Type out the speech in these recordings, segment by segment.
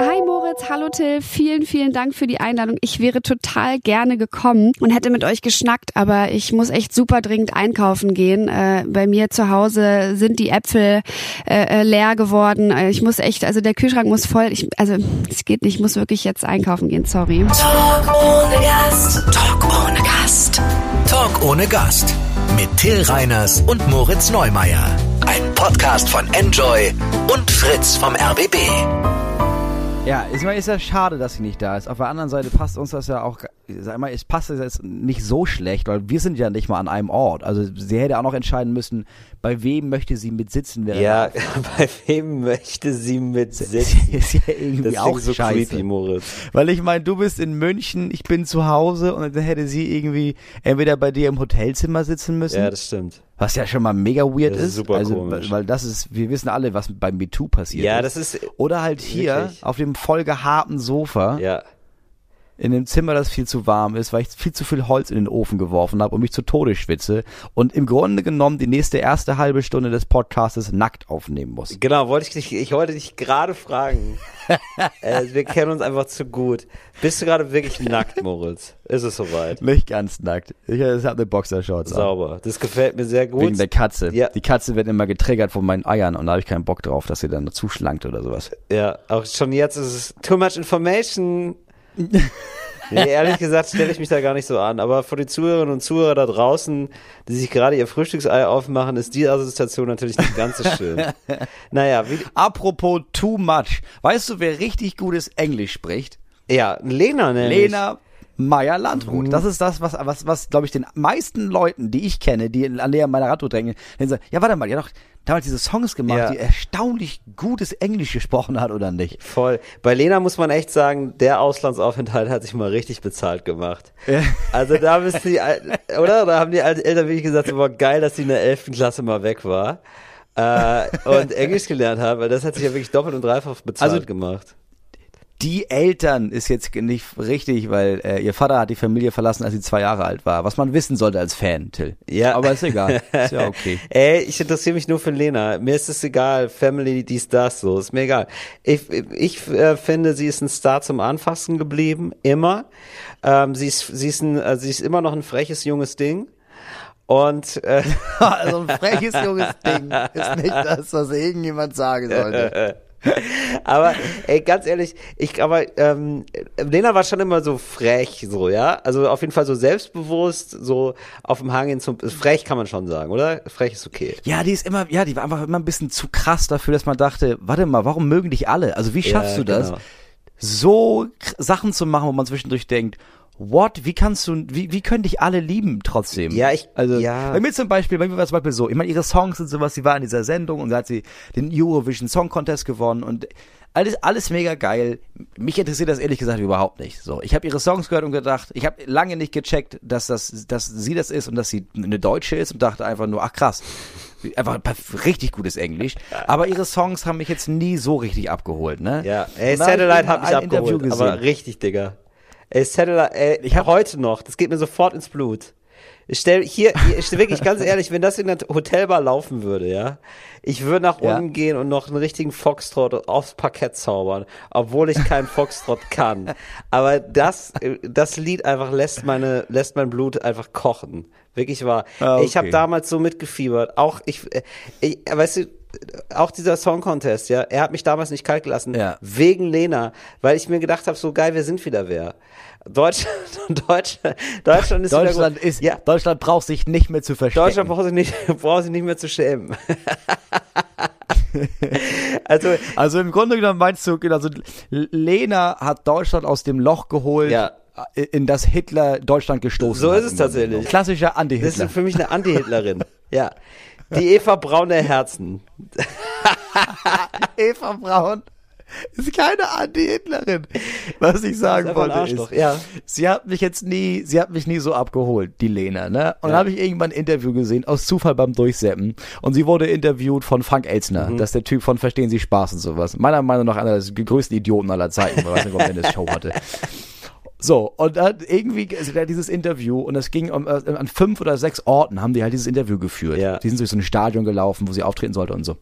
Hi Moritz, hallo Till, vielen, vielen Dank für die Einladung. Ich wäre total gerne gekommen und hätte mit euch geschnackt, aber ich muss echt super dringend einkaufen gehen. Äh, bei mir zu Hause sind die Äpfel äh, äh leer geworden. Äh, ich muss echt, also der Kühlschrank muss voll, ich, also es geht nicht, ich muss wirklich jetzt einkaufen gehen, sorry. Talk ohne Gast, Talk ohne Gast. Talk ohne Gast mit Till Reiners und Moritz Neumeier. Ein Podcast von Enjoy und Fritz vom RBB. Ja, ich meine, ist ja schade, dass sie nicht da ist. Auf der anderen Seite passt uns das ja auch, sag mal, es passt jetzt nicht so schlecht, weil wir sind ja nicht mal an einem Ort. Also sie hätte auch noch entscheiden müssen, bei wem möchte sie mit sitzen. Ja, bei wem möchte sie mit sitzen? ist ja irgendwie das auch so scheiße. creepy, Moritz. Weil ich meine, du bist in München, ich bin zu Hause und dann hätte sie irgendwie entweder bei dir im Hotelzimmer sitzen müssen. Ja, das stimmt. Was ja schon mal mega weird Das ist super also, komisch. Weil das ist, wir wissen alle, was beim MeToo passiert Ja, ist. das ist, Oder halt hier Wirklich? auf dem vollgeharten Sofa ja. In dem Zimmer, das viel zu warm ist, weil ich viel zu viel Holz in den Ofen geworfen habe und mich zu Tode schwitze und im Grunde genommen die nächste erste halbe Stunde des Podcastes nackt aufnehmen muss. Genau, wollte ich dich, ich wollte dich gerade fragen. äh, wir kennen uns einfach zu gut. Bist du gerade wirklich nackt, Moritz? Ist es soweit? Nicht ganz nackt. Ich habe eine Boxershorts an. Sauber. Das gefällt mir sehr gut. Wegen der Katze. Ja. Die Katze wird immer getriggert von meinen Eiern und da habe ich keinen Bock drauf, dass sie dann zuschlankt oder sowas. Ja, auch schon jetzt ist es too much information. Nee, ehrlich gesagt stelle ich mich da gar nicht so an. Aber für die Zuhörerinnen und Zuhörer da draußen, die sich gerade ihr Frühstücksei aufmachen, ist die Assoziation natürlich nicht ganz so schön. naja, wie, Apropos too much. Weißt du, wer richtig gutes Englisch spricht? ja, Lena nämlich. Lena Meyer Landrut. Das ist das, was, was, was glaube ich, den meisten Leuten, die ich kenne, die an der meiner Radtour drängen, sagen, ja, warte mal, hat doch damals diese Songs gemacht, Ja. die erstaunlich gutes Englisch gesprochen hat, oder nicht? Voll. Bei Lena muss man echt sagen, der Auslandsaufenthalt hat sich mal richtig bezahlt gemacht. Also da müssen die, Al- oder? Da haben die Eltern wirklich gesagt, so, boah, geil, dass sie in der 11. Klasse mal weg war. Äh, und Englisch gelernt hat, weil das hat sich ja wirklich doppelt und dreifach bezahlt Also- gemacht. Die Eltern ist jetzt nicht richtig, weil äh, ihr Vater hat die Familie verlassen, als sie zwei Jahre alt war. Was man wissen sollte als Fan, Till. Ja. Aber ist egal. Ist ja okay. Ey, ich interessiere mich nur für Lena. Mir ist es egal. Family, dies, das, so. Ist mir egal. Ich, ich äh, finde, sie ist ein Star zum Anfassen geblieben. Immer. Ähm, sie, ist, sie, ist ein, äh, sie ist immer noch ein freches, junges Ding. Und äh, also ein freches junges Ding ist nicht das, was irgendjemand sagen sollte. aber ey, ganz ehrlich, ich aber ähm, Lena war schon immer so frech, so ja, also auf jeden Fall so selbstbewusst, so auf dem Hang hin zum frech kann man schon sagen, oder? Frech ist okay. Ja, die ist immer, ja, die war einfach immer ein bisschen zu krass dafür, dass man dachte, warte mal, warum mögen dich alle? Also wie schaffst Ja, du das, genau. so Sachen zu machen, wo man zwischendurch denkt, what, wie kannst du, wie, wie können dich alle lieben trotzdem? Ja, ich- also, ja. bei mir zum Beispiel, bei mir war es zum Beispiel so, ich meine, ihre Songs und sowas, sie war in dieser Sendung und da hat sie den Eurovision Song Contest gewonnen und alles, alles mega geil. Mich interessiert das ehrlich gesagt überhaupt nicht. So, ich habe ihre Songs gehört und gedacht, ich habe lange nicht gecheckt, dass das, dass sie das ist und dass sie eine Deutsche ist und dachte einfach nur, ach krass, einfach richtig gutes Englisch. Aber ihre Songs haben mich jetzt nie so richtig abgeholt, ne? Ja, ey, Und da hab ich Satellite hat mich abgeholt, aber richtig, Digga. Ey, Satellite, ey, Ich hab- heute noch, das geht mir sofort ins Blut. Ich stell hier, ich stell wirklich ganz ehrlich, wenn das in der Hotelbar laufen würde, ja, ich würde nach Ja. unten gehen und noch einen richtigen Foxtrot aufs Parkett zaubern, obwohl ich keinen Foxtrot kann. Aber das, das Lied einfach lässt meine, lässt mein Blut einfach kochen. Wirklich wahr. Ah, Ich habe okay. damals so mitgefiebert. Auch ich, äh, ich, weißt du, auch dieser Song Contest, ja, er hat mich damals nicht kalt gelassen, Ja. wegen Lena, weil ich mir gedacht habe, so geil, wir sind wieder wer. Deutschland, Deutschland, Deutschland ist Deutschland ist, ja, Deutschland braucht sich nicht mehr zu verstecken. Deutschland braucht sich nicht, braucht sich nicht mehr zu schämen. also, Also im Grunde genommen meinst du, also Lena hat Deutschland aus dem Loch geholt, Ja. in das Hitler Deutschland gestoßen So ist es tatsächlich. Klassischer das Anti-Hitler. ist für mich eine Anti-Hitlerin. ja. Die Eva Braun der Herzen. Eva Braun ist keine Anti-Hitlerin. Was ich sagen wollte ist, ja. sie hat mich jetzt nie, sie hat mich nie so abgeholt, die Lena, ne? Und dann habe ich irgendwann ein Interview gesehen, aus Zufall beim Durchseppen. Und sie wurde interviewt von Frank Elzner. Mhm. Das ist der Typ von Verstehen Sie Spaß und sowas. Meiner Meinung nach einer der größten Idioten aller Zeiten. Ich weiß nicht, ob er eine Show hatte. So, und dann irgendwie, also der dieses Interview und es ging um, äh, an fünf oder sechs Orten haben die halt dieses Interview geführt. Ja. Die sind durch so ein Stadion gelaufen, wo sie auftreten sollte und so.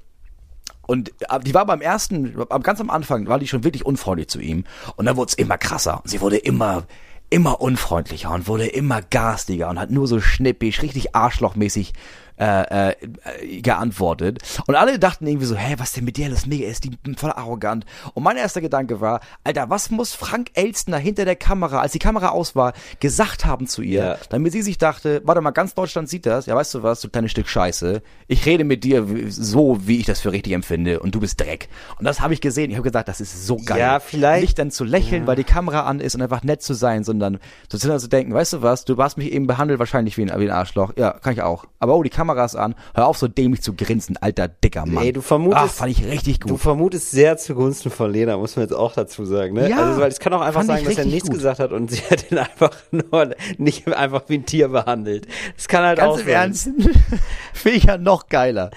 Und äh, die war beim ersten, am- ganz am Anfang, war die schon wirklich unfreundlich zu ihm. Und dann wurde es immer krasser. Und sie wurde immer, immer unfreundlicher und wurde immer garstiger und hat nur so schnippisch, richtig arschlochmäßig äh, äh, geantwortet. Und alle dachten irgendwie so, hä, was denn mit der? Das ist mega, ist die voll arrogant. Und mein erster Gedanke war, Alter, was muss Frank Elstner hinter der Kamera, als die Kamera aus war, gesagt haben zu ihr, Ja. damit sie sich dachte, warte mal, ganz Deutschland sieht das, ja, weißt du was, du kleines Stück Scheiße, ich rede mit dir so, wie ich das für richtig empfinde und du bist Dreck. Und das habe ich gesehen, ich habe gesagt, das ist so geil. Ja, vielleicht- Nicht dann zu lächeln, weil die Kamera an ist und einfach nett zu sein, sondern zu zu denken, weißt du was, du hast mich eben behandelt wahrscheinlich wie ein, wie ein Arschloch. Ja, kann ich auch. Aber oh, die Kamera ist an, hör auf so dämlich zu grinsen, alter, dicker Mann. Ey, du vermutest- Ach, fand ich richtig Du gut. vermutest sehr zugunsten von Lena, muss man jetzt auch dazu sagen. Ne? Ja, also, weil es kann auch einfach sagen, dass er nichts gut. gesagt hat und sie hat ihn einfach nur nicht einfach wie ein Tier behandelt. Das kann halt auch Ganz im. Ernst, finde ich ja noch geiler.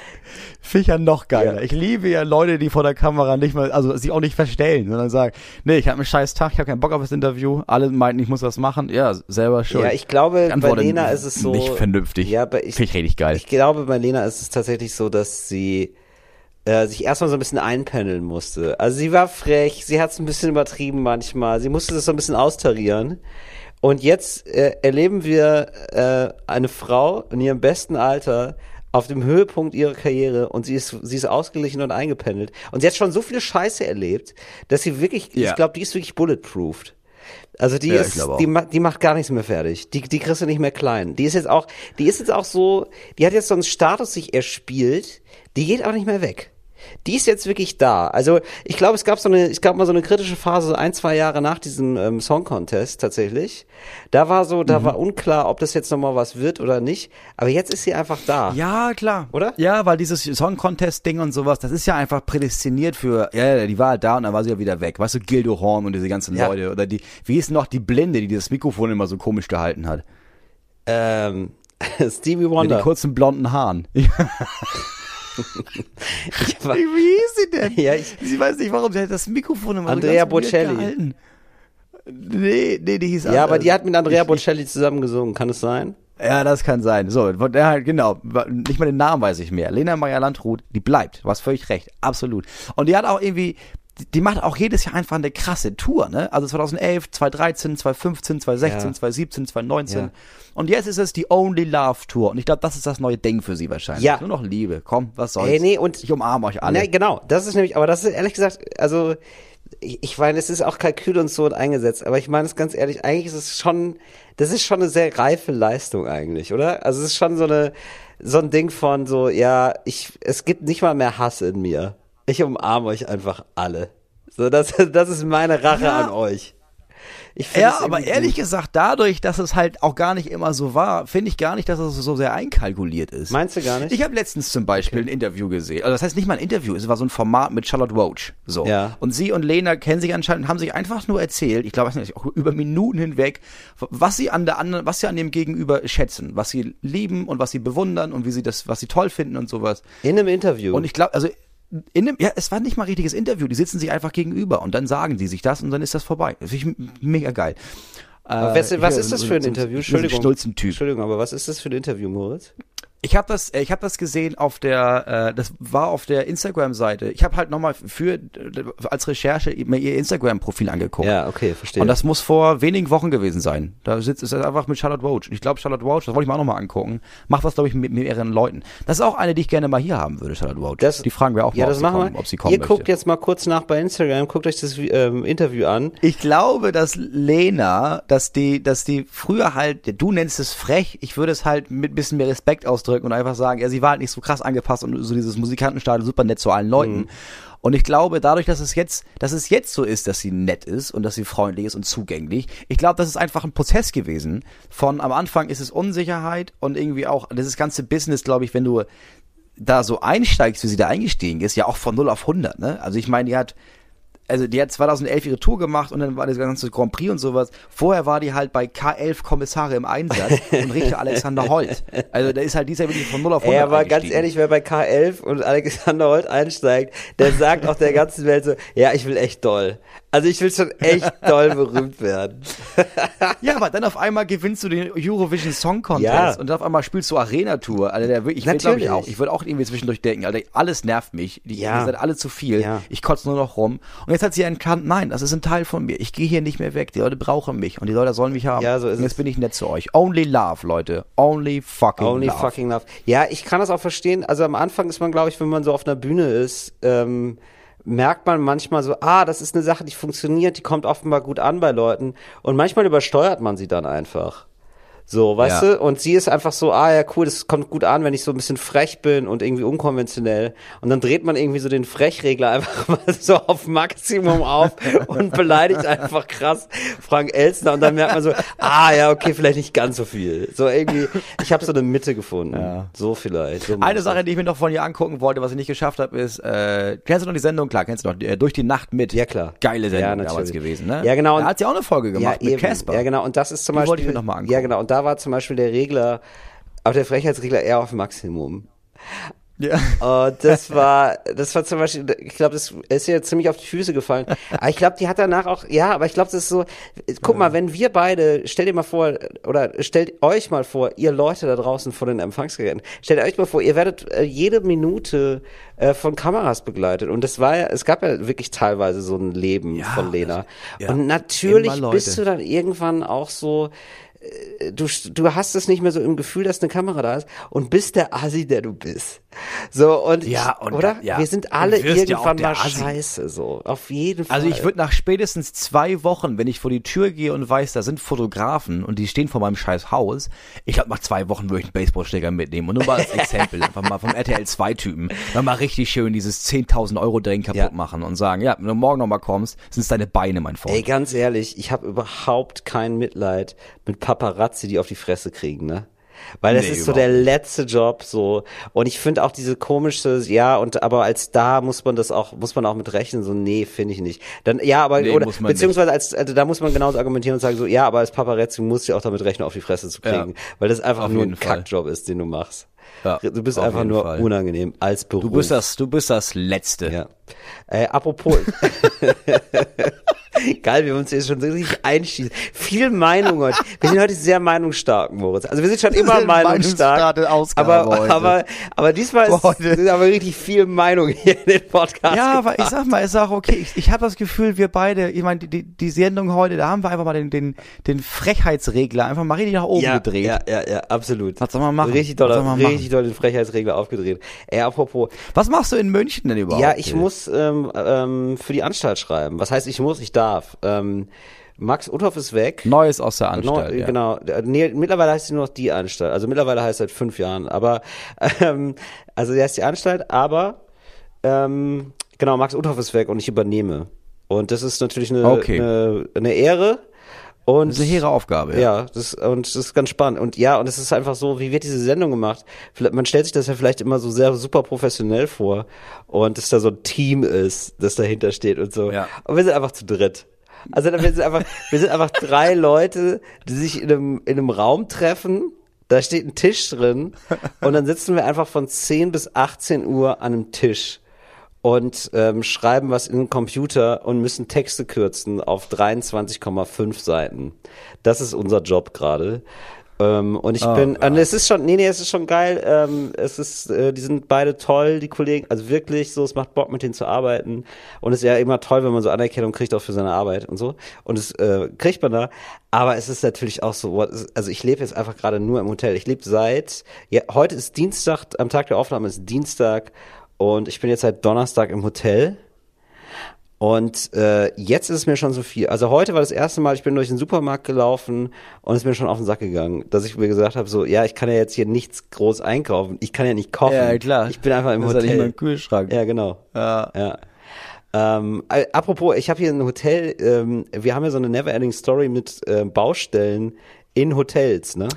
Finde ich ja noch geiler. Ja. Ich liebe ja Leute, die vor der Kamera nicht mal, also sich auch nicht verstellen, sondern sagen, nee, ich habe einen scheiß Tag, ich habe keinen Bock auf das Interview, alle meinten, ich muss was machen. Ja, selber schuld. Ja, ich glaube, bei Lena ist es so. Nicht vernünftig. Ja, aber ich, Finde ich richtig geil. ich glaube, bei Lena ist es tatsächlich so, dass sie äh, sich erstmal so ein bisschen einpendeln musste. Also sie war frech, sie hat es ein bisschen übertrieben manchmal, sie musste das so ein bisschen austarieren. Und jetzt äh, erleben wir äh, eine Frau in ihrem besten Alter auf dem Höhepunkt ihrer Karriere und sie ist, sie ist ausgeglichen und eingependelt. Und sie hat schon so viele Scheiße erlebt, dass sie wirklich, Ja. ich glaube, die ist wirklich bulletproofed. Also die Ja, ist, die, die macht gar nichts mehr fertig. Die, die kriegst du nicht mehr klein. Die ist jetzt auch, die ist jetzt auch so, die hat jetzt so einen Status sich erspielt, die geht auch nicht mehr weg. Die ist jetzt wirklich da. Also ich glaube, es gab so eine, es gab mal so eine kritische Phase, ein, zwei Jahre nach diesem ähm, Song Contest tatsächlich. Da war so, Mhm. da war unklar, ob das jetzt nochmal was wird oder nicht. Aber jetzt ist sie einfach da. Ja, klar. Oder? Ja, weil dieses Song Contest Ding und sowas, das ist ja einfach prädestiniert für, ja, die war halt da und dann war sie ja wieder weg. Weißt du, Gildo Horn und diese ganzen Ja. Leute oder die, wie ist noch die Blinde, die das Mikrofon immer so komisch gehalten hat? Ähm, Stevie Mit Wonder. den kurzen blonden Haaren. Ich war- Wie hieß sie denn? Ja, ich- sie weiß nicht warum, sie hat das Mikrofon immer Andrea so Bocelli. gehalten. Nee, nee, die hieß ja, aber anders. die hat mit Andrea Ich- Bocelli zusammen gesungen, kann es sein? Ja, das kann sein. So, halt, genau, nicht mal den Namen weiß ich mehr. Lena Meyer Landrut, die bleibt. Du hast völlig recht, absolut. Und die hat auch irgendwie, die- macht auch jedes Jahr einfach eine krasse Tour, ne? Also 2011, 2013, 2015, 2016, Ja. 2017, 2019. Ja. Und jetzt ist es die Only Love Tour. Und ich glaube, das ist das neue Ding für sie wahrscheinlich. Ja. Nur noch Liebe. Komm, was soll's. Ey, nee, und- ich umarme euch alle. Nee, genau. Das ist nämlich, aber das ist ehrlich gesagt, also ich, ich meine, es ist auch Kalkül und so und eingesetzt, aber ich meine es ganz ehrlich, eigentlich ist es schon, das ist schon eine sehr reife Leistung eigentlich, oder? Also es ist schon so eine, so ein Ding von so, ja, ich, es gibt nicht mal mehr Hass in mir. Ich umarme euch einfach alle. So, das, das ist meine Rache Ja. an euch. Ja, aber ehrlich gut. gesagt, dadurch, dass es halt auch gar nicht immer so war, finde ich gar nicht, dass es so sehr einkalkuliert ist. Meinst du gar nicht? Ich habe letztens zum Beispiel ein Interview gesehen. Also das heißt nicht mal ein Interview, es war so ein Format mit Charlotte Roach. So. Ja. Und sie und Lena kennen sich anscheinend und haben sich einfach nur erzählt, ich glaube, auch über Minuten hinweg, was sie an der anderen, was sie an dem Gegenüber schätzen, was sie lieben und was sie bewundern und wie sie das, was sie toll finden und sowas. In einem Interview. Und ich glaube, also in dem, ja, es war nicht mal ein richtiges Interview. Die sitzen sich einfach gegenüber und dann sagen die sich das und dann ist das vorbei. Das finde ich mega geil. Was, Äh, was ja, ist das für ein Interview? Entschuldigung. Schnulzentyp. Entschuldigung, aber was ist das für ein Interview, Moritz? Ich habe das, äh, ich habe das gesehen auf der, äh, das war auf der Instagram-Seite. Ich habe halt nochmal für äh, als Recherche mir ihr Instagram-Profil angeguckt. Ja, okay, verstehe. Und das muss vor wenigen Wochen gewesen sein. Da sitzt es einfach mit Charlotte Roach. Ich glaube, Charlotte Roach, das wollte ich mir auch nochmal angucken, macht das, glaube ich, mit mehreren Leuten. Das ist auch eine, die ich gerne mal hier haben würde, Charlotte Roach. Das- die fragen wir auch ja, mal, das ob, sie kommen, wir. ob sie kommen Ihr möchte. guckt jetzt mal kurz nach bei Instagram, guckt euch das ähm, Interview an. Ich glaube, dass Lena, dass die, dass die früher halt, du nennst es frech, ich würde es halt mit bisschen mehr Respekt ausdrücken und einfach sagen, ja, sie war halt nicht so krass angepasst und so dieses Musikantenstadion super nett zu allen Leuten. Und ich glaube, dadurch, dass es jetzt, dass es jetzt so ist, dass sie nett ist und dass sie freundlich ist und zugänglich, ich glaube, das ist einfach ein Prozess gewesen. Von am Anfang ist es Unsicherheit und irgendwie auch dieses ganze Business, glaube ich, wenn du da so einsteigst, wie sie da eingestiegen ist, ja auch von 0 auf 100, ne? Also ich meine, die hat also die hat 2011 ihre Tour gemacht und dann war das ganze Grand Prix und sowas. Vorher war die halt bei K11 Kommissare im Einsatz und Richter Alexander Holt. Also da ist halt dieser wirklich von 0 auf 100 Ey, aber ganz ehrlich, wer bei K11 und Alexander Holt einsteigt, der sagt auch der ganzen Welt so, ja, ich will echt doll. Also ich will schon echt doll berühmt werden. Ja, aber dann auf einmal gewinnst du den Eurovision Song Contest Ja. und dann auf einmal spielst du Arena Tour. Alter, der, ich glaube ich auch. Ich würde auch irgendwie zwischendurch denken, Alter, alles nervt mich. Die, Ja. Seid alle zu viel. Ja. Ich kotze nur noch rum. Und jetzt hat sie erkannt, nein, das ist ein Teil von mir. Ich gehe hier nicht mehr weg. Die Leute brauchen mich und die Leute sollen mich haben. Ja, so ist und jetzt es. bin ich nett zu euch. Only love, Leute. Only fucking Only love. fucking love. Ja, ich kann das auch verstehen. Also am Anfang ist man, glaube ich, wenn man so auf einer Bühne ist, ähm, merkt man manchmal so, ah, das ist eine Sache, die funktioniert, die kommt offenbar gut an bei Leuten. Und manchmal übersteuert man sie dann einfach. So, weißt Ja. du? Und sie ist einfach so, ah ja, cool, das kommt gut an, wenn ich so ein bisschen frech bin und irgendwie unkonventionell. Und dann dreht man irgendwie so den Frechregler einfach mal so auf Maximum auf und beleidigt einfach krass Frank Elstner. Und dann merkt man so, ah ja, okay, vielleicht nicht ganz so viel. So irgendwie, ich habe so eine Mitte gefunden. So vielleicht. So Eine Sache, die ich mir noch von ihr angucken wollte, was ich nicht geschafft habe, ist, äh, kennst du noch die Sendung? Klar, kennst du noch, äh, durch die Nacht mit. Ja, klar. Geile Sendung Ja, damals gewesen, ne? Ja, genau. Da hat sie auch eine Folge gemacht mit eben. Casper. Ja, genau. Und das ist zum Die Beispiel. wollte ich mir noch mal angucken. Ja, genau. Und da war zum Beispiel der Regler, aber der Frechheitsregler eher auf Maximum. Ja. Und das war, das war zum Beispiel, ich glaube, das ist ihr ziemlich auf die Füße gefallen. Aber ich glaube, die hat danach auch, ja, aber ich glaube, das ist so, guck mal, wenn wir beide, stellt ihr mal vor, oder stellt euch mal vor, ihr Leute da draußen vor den Empfangsgeräten, stellt euch mal vor, ihr werdet äh, jede Minute äh, von Kameras begleitet. Und das war ja, es gab ja wirklich teilweise so ein Leben Ja, von Lena. ja. Und natürlich bist du dann irgendwann auch so, du, du hast es nicht mehr so im Gefühl, dass eine Kamera da ist und bist der Asi, der du bist. So, und, Ja, und oder? ja. Wir sind alle ja irgendwann der mal Assi. scheiße, so. Auf jeden Fall. Also ich würde nach spätestens zwei Wochen, wenn ich vor die Tür gehe und weiß, da sind Fotografen und die stehen vor meinem scheiß Haus, ich glaube nach zwei Wochen würde ich einen Baseballschläger mitnehmen und nur mal als Exempel, einfach mal vom RTL 2 Typen, dann mal richtig schön dieses 10.000 Euro Drehen kaputt Ja. machen und sagen, ja, wenn du morgen nochmal kommst, sind es deine Beine, mein Freund. Ey, ganz ehrlich, ich habe überhaupt kein Mitleid mit Paparazzi, die auf die Fresse kriegen, ne? Weil das Nee, ist so der letzte Job so und ich finde auch diese komische ja und aber als Star muss man das auch muss man auch mit rechnen so nee finde ich nicht dann ja aber Nee, oder muss beziehungsweise als also, da muss man genauso argumentieren und sagen so ja aber als Paparazzi musst du auch damit rechnen auf die Fresse zu kriegen Ja. weil das einfach nur ein. Kackjob ist den du machst Ja, du bist einfach nur Fall. unangenehm als Beruf Du bist das, du bist das Letzte. ja. Äh, apropos. Geil, wir uns jetzt schon so richtig einschießen. Viel Meinung heute. Wir sind heute sehr meinungsstark, Moritz. Also wir sind schon immer meinungsstark. aber, heute. aber, aber diesmal ist, Heute. sind aber richtig viel Meinung hier in den Podcast. Ja, aber ich gebracht. sag mal, ist auch okay. Ich, ich habe das Gefühl, wir beide, ich meine, die, die, Sendung heute, da haben wir einfach mal den, den, den Frechheitsregler einfach mal richtig nach oben ja, gedreht. Ja, ja, ja, absolut. Was soll man machen? Richtig Was doll, soll man machen? richtig doll den Frechheitsregler aufgedreht. Ey, apropos, Was machst du in München denn überhaupt? Ja, ich muss ähm, ähm, für die Anstalt schreiben. Was heißt, ich muss, ich darf. Ähm, Max Uthoff ist weg. Neues aus der Anstalt. Neu- ja. Genau. Nee, mittlerweile heißt sie nur noch die Anstalt. Also mittlerweile heißt es seit fünf Jahren. Aber ähm, also der ist die Anstalt, aber ähm, genau, Max Uthoff ist weg und ich übernehme. Und das ist natürlich eine, Okay. eine, eine Ehre. Und Das ist eine hehre Aufgabe. ja, das, und das ist ganz spannend. Und ja, und es ist einfach so, wie wird diese Sendung gemacht? Vielleicht, man stellt sich das ja vielleicht immer so sehr super professionell vor und dass da so ein Team ist, das dahinter steht und so. Ja. Und wir sind einfach zu dritt. Also wir sind einfach, wir sind einfach drei Leute, die sich in einem, in einem Raum treffen. Da steht ein Tisch drin und dann sitzen wir einfach von 10 bis 18 Uhr an einem Tisch und ähm, schreiben was in den Computer und müssen Texte kürzen auf 23,5 Seiten. Das ist unser Job gerade. Ähm, und ich Oh bin, und es ist schon, nee, nee, es ist schon geil. Ähm, es ist, äh, die sind beide toll, die Kollegen. Also wirklich, so, es macht Bock, mit denen zu arbeiten. Und es ist ja immer toll, wenn man so Anerkennung kriegt auch für seine Arbeit und so. Und es äh, kriegt man da. Aber es ist natürlich auch so, also ich lebe jetzt einfach gerade nur im Hotel. Ich lebe seit, ja, heute ist Dienstag, am Tag der Aufnahme ist Dienstag und ich bin jetzt seit Donnerstag im Hotel. Und äh, jetzt ist es mir schon so viel. Also heute war das erste Mal, ich bin durch den Supermarkt gelaufen und es ist mir schon auf den Sack gegangen, dass ich mir gesagt habe, so, ja, ich kann ja jetzt hier nichts groß einkaufen. Ich kann ja nicht kochen. Ja, klar. Ich bin einfach im Das ist Hotel. nicht mal im Kühlschrank. Ja, genau. Ja. Ja. Ähm, äh, apropos, ich habe hier ein Hotel, ähm, wir haben ja so eine Neverending Story mit äh, Baustellen in Hotels, ne?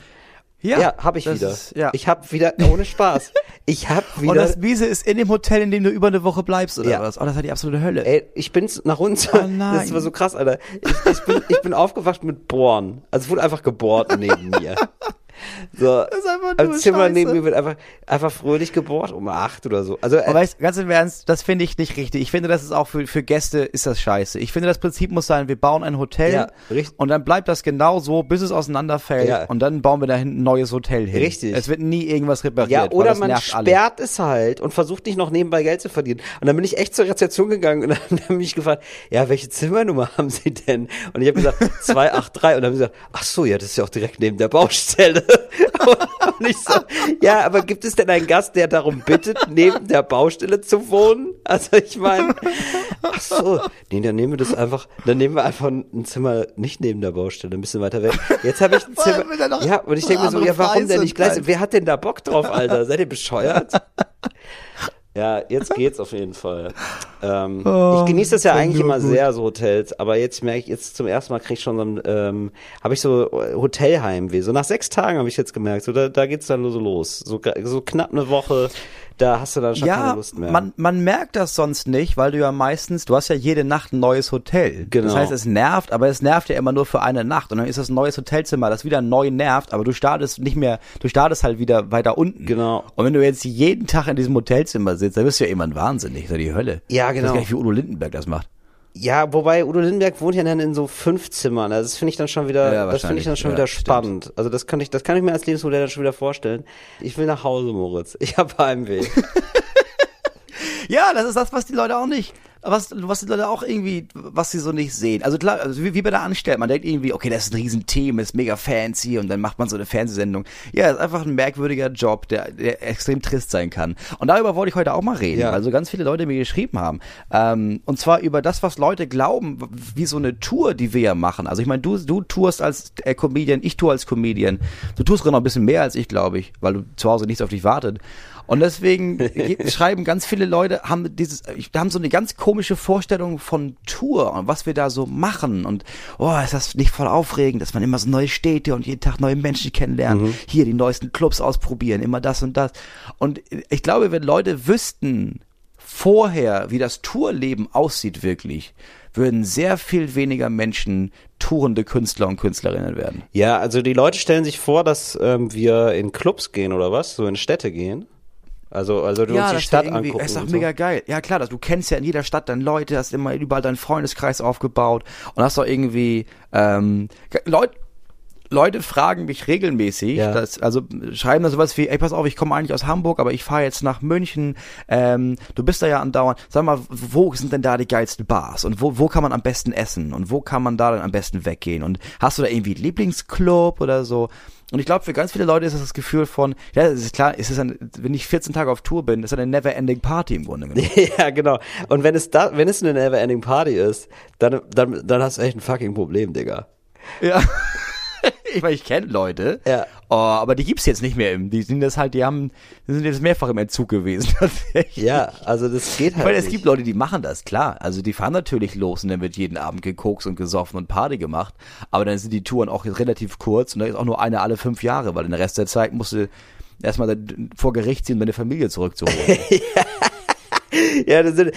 Ja, Ja, habe ich wieder. Ist, ja. Ich habe wieder, ohne Spaß, ich habe wieder... Und das Wiese ist in dem Hotel, in dem du über eine Woche bleibst, oder Ja. was? Oh, das war die absolute Hölle. Ey, ich bin nach uns. Oh nein. Das war so krass, Alter. Ich, ich, bin, ich bin aufgewacht mit Bohren. Also es wurde einfach gebohrt neben mir. So, ist einfach am nur Zimmer Scheiße. neben mir wird einfach, einfach fröhlich gebohrt um acht oder so. Also, äh, Aber weißt, ganz im Ernst, das finde ich nicht richtig. Ich finde, das ist auch für, für Gäste ist das scheiße. Ich finde, das Prinzip muss sein, wir bauen ein Hotel Ja, richtig. und dann bleibt das genau so, bis es auseinanderfällt Ja. und dann bauen wir da hinten ein neues Hotel hin. Richtig. Es wird nie irgendwas repariert. Ja, oder das man nervt alle. sperrt es halt und versucht nicht noch nebenbei Geld zu verdienen. Und dann bin ich echt zur Rezeption gegangen und dann haben mich gefragt, ja, welche Zimmernummer haben Sie denn? Und ich habe gesagt, 283. Und dann haben sie gesagt, ach so, ja, das ist ja auch direkt neben der Baustelle. Und ich so, ja, aber gibt es denn einen Gast, der darum bittet, neben der Baustelle zu wohnen? Also ich meine, ach so, nee, dann nehmen wir das einfach, dann nehmen wir einfach ein Zimmer nicht neben der Baustelle, ein bisschen weiter weg. Jetzt habe ich ein Zimmer. Ja, und ich denke mir so, ja, warum denn nicht gleich? Wer hat denn da Bock drauf, Alter? Seid ihr bescheuert? Ja, jetzt geht's auf jeden Fall. Ähm, ich genieße das ja eigentlich immer sehr, so Hotels, aber jetzt merke ich, jetzt zum ersten Mal kriege ich schon so ein, ähm, habe ich so äh, Hotelheimweh. So nach sechs Tagen habe ich jetzt gemerkt, so da, da geht's dann so los. So, so knapp eine Woche, da hast du dann schon keine Ja, Lust mehr. man, man merkt das sonst nicht, weil du ja meistens, du hast ja jede Nacht ein neues Hotel. Genau. Das heißt, es nervt, aber es nervt ja immer nur für eine Nacht. Und dann ist das ein neues Hotelzimmer, das wieder neu nervt, aber du startest nicht mehr, du startest halt wieder weiter unten. Genau. Und wenn du jetzt jeden Tag in diesem Hotelzimmer sitzt, dann bist du ja irgendwann wahnsinnig, das ist ja die Hölle. Ja, Ich weiß genau. gar nicht, wie Udo Lindenberg das macht. Ja, wobei Udo Lindenberg wohnt ja dann in so fünf Zimmern. Also das finde ich dann schon wieder, Ja, das finde ich dann schon wahrscheinlich. wieder Ja, spannend. Also das kann ich, das kann ich mir als Lebensmodell dann schon wieder vorstellen. Ich will nach Hause, Moritz. Ich habe Heimweh. Ja, das ist das, was die Leute auch nicht, was, was die Leute auch irgendwie, was sie so nicht sehen. Also klar, also wie, wie bei der Anstellung, man denkt irgendwie, okay, das ist ein Riesenthema, ist mega fancy und dann macht man so eine Fernsehsendung. Ja, ist einfach ein merkwürdiger Job, der, der extrem trist sein kann. Und darüber wollte ich heute auch mal reden, Ja. weil so ganz viele Leute mir geschrieben haben. Ähm, und zwar über das, was Leute glauben, wie so eine Tour, die wir ja machen. Also ich meine, du, du tourst als äh, Comedian, ich tour als Comedian. Du tust sogar noch ein bisschen mehr als ich, glaube ich, weil du zu Hause nichts auf dich wartet. Und deswegen ge- schreiben ganz viele Leute, haben dieses, haben so eine ganz komische Vorstellung von Tour und was wir da so machen. Und oh, ist das nicht voll aufregend, dass man immer so neue Städte und jeden Tag neue Menschen kennenlernt, hier die neuesten Clubs ausprobieren, immer das und das. Und ich glaube, wenn Leute wüssten vorher, wie das Tourleben aussieht wirklich, würden sehr viel weniger Menschen tourende Künstler und Künstlerinnen werden. ja, also die Leute stellen sich vor, dass ähm, wir in Clubs gehen oder was, so in Städte gehen. Also, also du uns die Stadt irgendwie- angucken. ist doch und so. mega geil. Ja klar, das, du kennst ja in jeder Stadt dann Leute, hast immer überall deinen Freundeskreis aufgebaut und hast doch irgendwie ähm, Leute. Leute fragen mich regelmäßig, Ja. dass, also schreiben da sowas wie, ey, pass auf, ich komme eigentlich aus Hamburg, aber ich fahre jetzt nach München, ähm, du bist da ja andauernd, sag mal, wo sind denn da die geilsten Bars und wo, wo kann man am besten essen und wo kann man da dann am besten weggehen und hast du da irgendwie Lieblingsclub oder so? Und ich glaube, für ganz viele Leute ist das das Gefühl von, ja, es ist klar, es ist ein, wenn ich 14 Tage auf Tour bin, ist das eine never-ending Party im Grunde genommen. ja, genau. Und wenn es da, wenn es eine Never-Ending Party ist, dann, dann, dann hast du echt ein fucking Problem, Digga. Ja. Ich meine, ich kenne Leute, Ja. oh, aber die gibt's jetzt nicht mehr im, die sind das halt, die haben, die sind jetzt mehrfach im Entzug gewesen. Ja, also das geht halt meine, es gibt Leute, die machen das, klar. Also die fahren natürlich los und dann wird jeden Abend gekokst und gesoffen und Party gemacht. Aber dann sind die Touren auch relativ kurz und da ist auch nur eine alle fünf Jahre, weil den Rest der Zeit musst du erstmal vor Gericht ziehen, um deine Familie zurückzuholen. Ja, da sind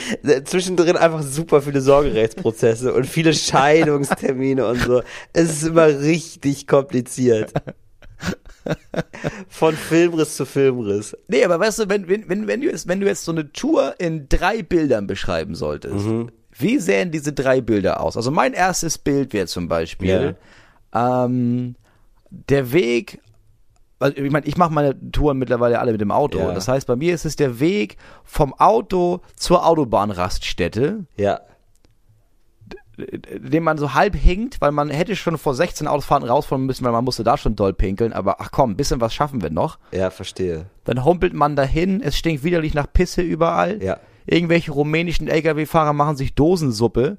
zwischendrin einfach super viele Sorgerechtsprozesse und viele Scheidungstermine und so. Es ist immer richtig kompliziert. Von Filmriss zu Filmriss. Nee, aber weißt du, wenn, wenn, wenn, wenn, du jetzt, wenn du jetzt so eine Tour in drei Bildern beschreiben solltest, wie sähen diese drei Bilder aus? Also mein erstes Bild wäre zum Beispiel ähm, der Weg, also ich meine, ich mache meine Touren mittlerweile alle mit dem Auto. Ja. Das heißt, bei mir ist es der Weg vom Auto zur Autobahnraststätte, Ja. den man so halb hinkt, weil man hätte schon vor 16 Autofahrten rausfahren müssen, weil man musste da schon doll pinkeln. Aber ach komm, ein bisschen was schaffen wir noch. Ja, verstehe. Dann humpelt man dahin, es stinkt widerlich nach Pisse überall. Ja. Irgendwelche rumänischen LKW-Fahrer machen sich Dosensuppe,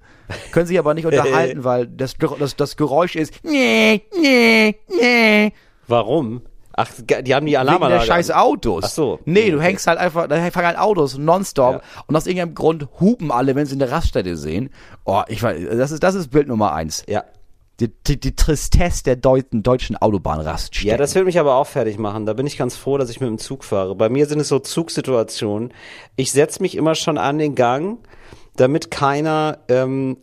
können sich aber nicht unterhalten, weil das, das, das Geräusch ist nee, nee, nee, Warum? Ach, die haben die wegen der Alarmanlage. scheiß Autos. Ach so. Nee, du hängst halt einfach, da fangen halt Autos nonstop Ja. und aus irgendeinem Grund hupen alle, wenn sie eine Raststätte sehen. Oh, ich weiß, das ist, das ist Bild Nummer eins. Ja. Die, die, die Tristesse der deutschen, deutschen Autobahnraststätten. Ja, das will mich aber auch fertig machen. Da bin ich ganz froh, dass ich mit dem Zug fahre. Bei mir sind es so Zugsituationen. Ich setze mich immer schon an den Gang, damit keiner ähm,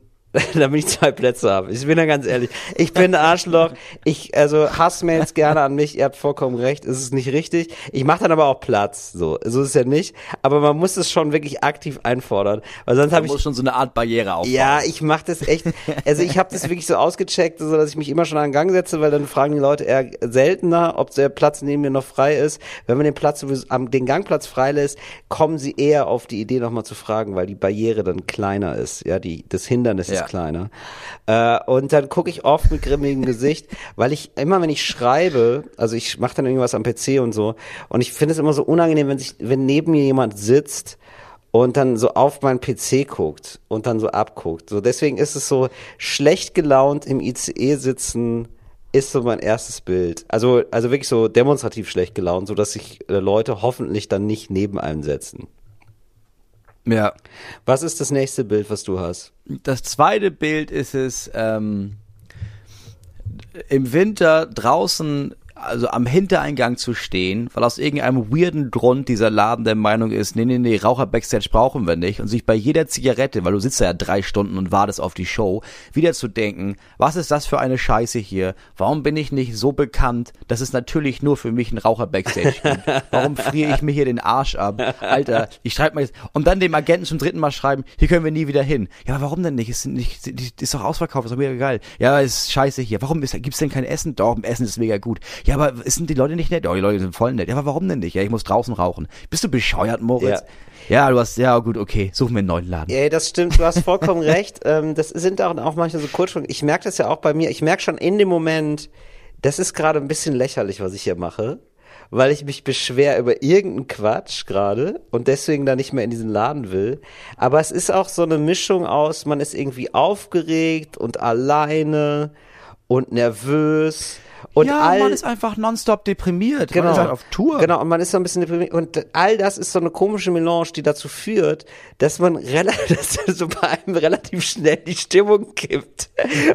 damit ich zwei Plätze habe. Ich bin da ganz ehrlich. Ich bin ein Arschloch. Ich, also Hassmails gerne an mich. Ihr habt vollkommen recht. Es ist nicht richtig. Ich mache dann aber auch Platz. So, so ist es ja nicht. Aber man muss es schon wirklich aktiv einfordern, weil sonst habe ich muss schon so eine Art Barriere aufbauen. ja, ich mache das echt. Also ich habe das wirklich so ausgecheckt, so dass ich mich immer schon an den Gang setze, weil dann fragen die Leute eher seltener, ob der Platz neben mir noch frei ist. Wenn man den Platz den Gangplatz freilässt, kommen sie eher auf die Idee nochmal zu fragen, weil die Barriere dann kleiner ist. Ja, die das Hindernis Ja. ist kleiner. Äh, und dann gucke ich oft mit grimmigem Gesicht, weil ich immer, wenn ich schreibe, also ich mache dann irgendwas am PC und so, und ich finde es immer so unangenehm, wenn sich, wenn neben mir jemand sitzt und dann so auf meinen PC guckt und dann so abguckt. So deswegen ist es so schlecht gelaunt im ICE sitzen ist so mein erstes Bild. Also also wirklich so demonstrativ schlecht gelaunt, so dass sich äh, Leute hoffentlich dann nicht neben einem setzen. Ja. Was ist das nächste Bild, was du hast? Das zweite Bild ist es ähm, im Winter draußen, also am Hintereingang zu stehen, weil aus irgendeinem weirden Grund dieser Laden der Meinung ist, nee, nee, nee, Raucher Backstage brauchen wir nicht und sich bei jeder Zigarette, weil du sitzt ja drei Stunden und wartest auf die Show, wieder zu denken, was ist das für eine Scheiße hier? Warum bin ich nicht so bekannt, dass es natürlich nur für mich einen Raucher Backstage gibt? Warum friere ich mir hier den Arsch ab? Alter, ich schreibe mal jetzt, und dann dem Agenten zum dritten Mal schreiben, hier können wir nie wieder hin. Ja, warum denn nicht? Ist, nicht, ist doch ausverkauft, ist doch mega geil. Ja, ist scheiße hier. Warum ist, gibt's denn kein Essen? Doch, Essen ist mega gut. Ja, aber sind die Leute nicht nett? Doch, die Leute sind voll nett. Ja, aber warum denn nicht? Ja, ich muss draußen rauchen. Bist du bescheuert, Moritz? Ja, du hast, ja gut, okay, such mir einen neuen Laden. Ey, das stimmt, du hast vollkommen recht. Ähm, das sind auch, auch manchmal so Kurzschwungen. Ich merke das ja auch bei mir. Ich merke schon in dem Moment, das ist gerade ein bisschen lächerlich, was ich hier mache, weil ich mich beschwer über irgendeinen Quatsch gerade und deswegen da nicht mehr in diesen Laden will. Aber es ist auch so eine Mischung aus, man ist irgendwie aufgeregt und alleine und nervös. Und ja, all, man ist einfach nonstop deprimiert. Genau. Man ist halt auf Tour. Genau, und man ist so ein bisschen deprimiert. Und all das ist so eine komische Melange, die dazu führt, dass man relativ, dass so bei einem relativ schnell die Stimmung kippt.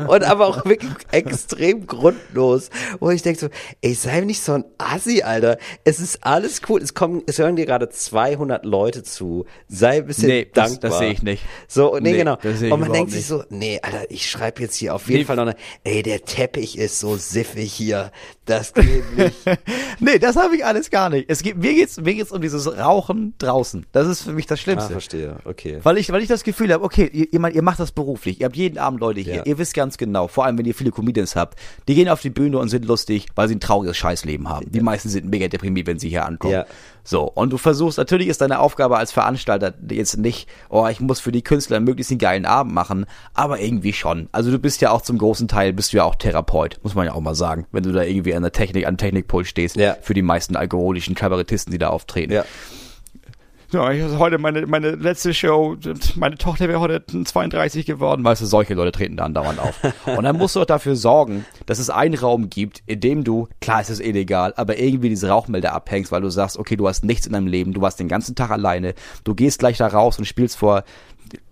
Und aber auch wirklich extrem grundlos. Wo ich denke so, ey, sei nicht so ein Assi, Alter. Es ist alles cool. Es kommen, es hören dir gerade 200 Leute zu. Sei ein bisschen Nee, das- dankbar. das sehe ich nicht. So, nee, Nee, genau. das und man denkt sich so, nee, Alter, ich schreibe jetzt hier auf jeden Nee. Fall noch eine, ey, der Teppich ist so siffig hier. Das geht nicht. nee, das habe ich alles gar nicht. Es geht, mir geht's, mir geht's um dieses Rauchen draußen. Das ist für mich das Ah, Schlimmste. verstehe. Okay. Weil ich, weil ich das Gefühl habe, okay, ihr, ihr, ihr macht das beruflich, ihr habt jeden Abend Leute hier, Ja. ihr wisst ganz genau, vor allem wenn ihr viele Comedians habt, die gehen auf die Bühne und sind lustig, weil sie ein trauriges Scheißleben haben. Die meisten sind mega deprimiert, wenn sie hier ankommen. Ja. So, und du versuchst, natürlich ist deine Aufgabe als Veranstalter jetzt nicht, oh, ich muss für die Künstler möglichst einen geilen Abend machen, aber irgendwie schon. Also du bist ja auch zum großen Teil, bist du ja auch Therapeut, muss man ja auch mal sagen, wenn du da irgendwie an der Technik, an Technikpult stehst, Ja. für die meisten alkoholischen Kabarettisten, die da auftreten. Ja. Ja, ich heute meine, meine letzte Show, meine Tochter wäre heute 32 geworden, weißt du, solche Leute treten da andauernd auf. Und dann musst du auch dafür sorgen, dass es einen Raum gibt, in dem du, klar ist es illegal, aber irgendwie diese Rauchmelder abhängst, weil du sagst, okay, du hast nichts in deinem Leben, du warst den ganzen Tag alleine, du gehst gleich da raus und spielst vor,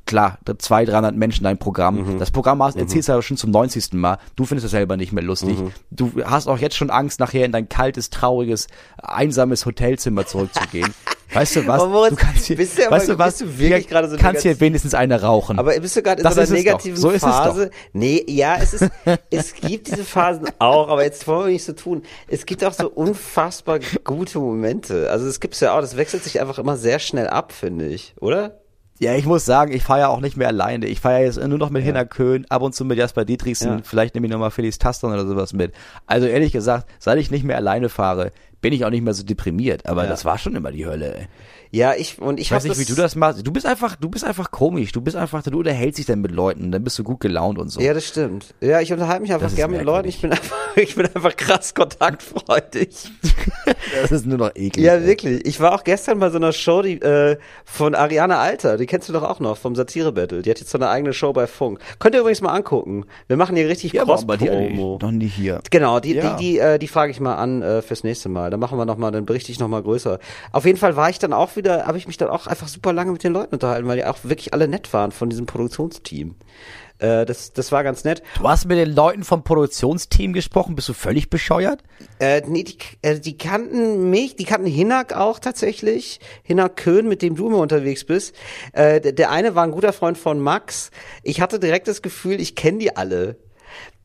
klar, 200, 300 Menschen dein Programm. Das Programm hast, erzählst du aber schon zum 90. Mal. Du findest es selber nicht mehr lustig. Du hast auch jetzt schon Angst, nachher in dein kaltes, trauriges, einsames Hotelzimmer zurückzugehen. Weißt du was? Moritz, du kannst hier, bist du aber- weißt du was? bist du wirklich gerade so kannst hier wenigstens eine rauchen. Aber bist du gerade in Das so einer negativen So. Phase? Nee, ja, es ist, es gibt diese Phasen auch, aber jetzt wollen wir nicht so tun. Es gibt auch so unfassbar gute Momente. Also es gibt's ja auch, das wechselt sich einfach immer sehr schnell ab, finde ich, oder? Ja, ich muss sagen, ich fahre ja auch nicht mehr alleine. Ich fahre ja jetzt nur noch mit Hinner Köhn, ab und zu mit Jasper Dietrichsen, Ja. vielleicht nehme ich nochmal Felix Taston oder sowas mit. Also ehrlich gesagt, seit ich nicht mehr alleine fahre, bin ich auch nicht mehr so deprimiert. Aber Ja. das war schon immer die Hölle. Ey. Ja, ich, und ich, weiß nicht, wie du das machst. Du bist einfach, du bist einfach komisch. Du bist einfach, du unterhältst dich dann mit Leuten, dann bist du gut gelaunt und so. Ja, das stimmt. Ja, ich unterhalte mich einfach gerne mit Leuten. Ich bin einfach, ich bin einfach krass kontaktfreudig. Das ist nur noch eklig. Ja, ey. wirklich. Ich war auch gestern bei so einer Show die, äh, von Ariane Alter. Die kennst du doch auch noch vom Satire Battle. Die hat jetzt so eine eigene Show bei Funk. Könnt ihr übrigens mal angucken. Wir machen hier richtig Ja, aber die Cross-Promo. noch nie hier. Genau, die, Ja. die, die, äh, die frage ich mal an äh, fürs nächste Mal. Dann machen wir noch mal, dann berichte ich noch mal größer. Auf jeden Fall war ich dann auch wieder, habe ich mich dann auch einfach super lange mit den Leuten unterhalten, weil die auch wirklich alle nett waren von diesem Produktionsteam. Äh, das, das war ganz nett. Du hast mit den Leuten vom Produktionsteam gesprochen, bist du völlig bescheuert? Äh, nee, die, äh, die kannten mich, die kannten Hinak auch tatsächlich. Hinak Köhn, mit dem du immer unterwegs bist. Äh, der, eine war ein guter Freund von Max. Ich hatte direkt das Gefühl, ich kenne die alle.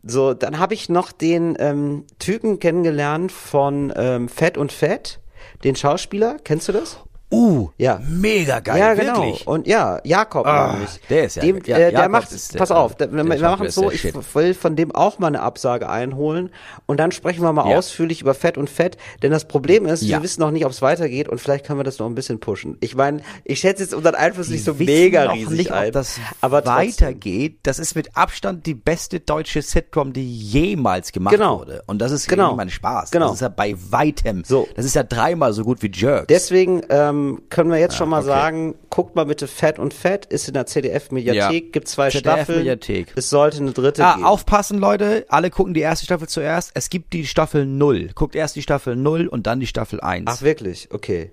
So, dann habe ich noch den ähm, Typen kennengelernt von ähm, Fett und Fett, den Schauspieler. Kennst du das? Uh, Ja. mega geil, ja, genau. wirklich. Und ja, Jakob Ah, nämlich. der ist ja- Dem, ja, äh, der macht, der- pass auf, der, wir Schauspieler machen so, ich will von dem auch mal eine Absage einholen und dann sprechen wir mal Ja. ausführlich über Fett und Fett, denn das Problem ist, wir wissen noch nicht, ob es weitergeht und vielleicht können wir das noch ein bisschen pushen. Ich meine, ich schätze jetzt unseren Einfluss nicht so mega riesig nicht, ein, ob das aber weitergeht. Das ist mit Abstand die beste deutsche Sitcom, die jemals gemacht Genau. wurde. Und das ist Genau. genau. mein Spaß. Genau. Das ist ja bei weitem. So. Das ist ja dreimal so gut wie Jerks. Deswegen ähm, können wir jetzt schon mal okay. sagen, guckt mal bitte Fett und Fett, ist in der CDF-Mediathek, Ja. gibt zwei ZDF Staffeln. Mediathek. Es sollte eine dritte Ah, geben. aufpassen, Leute. Alle gucken die erste Staffel zuerst. Es gibt die Staffel 0. Guckt erst die Staffel 0 und dann die Staffel 1. Ach wirklich? Okay.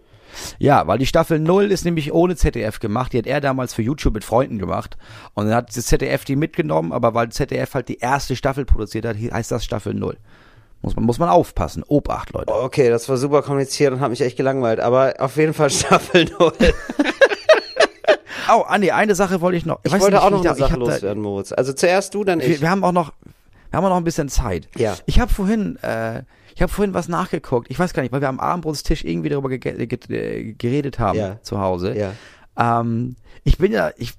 Ja, weil die Staffel 0 ist nämlich ohne ZDF gemacht. Die hat er damals für YouTube mit Freunden gemacht. Und dann hat das ZDF die mitgenommen, aber weil ZDF halt die erste Staffel produziert hat, heißt das Staffel 0. Muss man, muss man aufpassen. Obacht, Leute. Okay, das war super kompliziert und hat mich echt gelangweilt, aber auf jeden Fall Staffel 0. Oh, Andi, eine Sache wollte ich noch. Ich weiß wollte nicht, auch noch ich da- eine ich Sache da- loswerden, Moritz. Also zuerst du, dann Wir, ich. wir haben auch noch, wir haben auch noch ein bisschen Zeit. Ja. Ich habe vorhin, äh, ich habe vorhin was nachgeguckt. Ich weiß gar nicht, weil wir am Abendbrotstisch irgendwie darüber ge ge ge geredet haben Ja. zu Hause. Ja. Ähm, ich bin ja, ich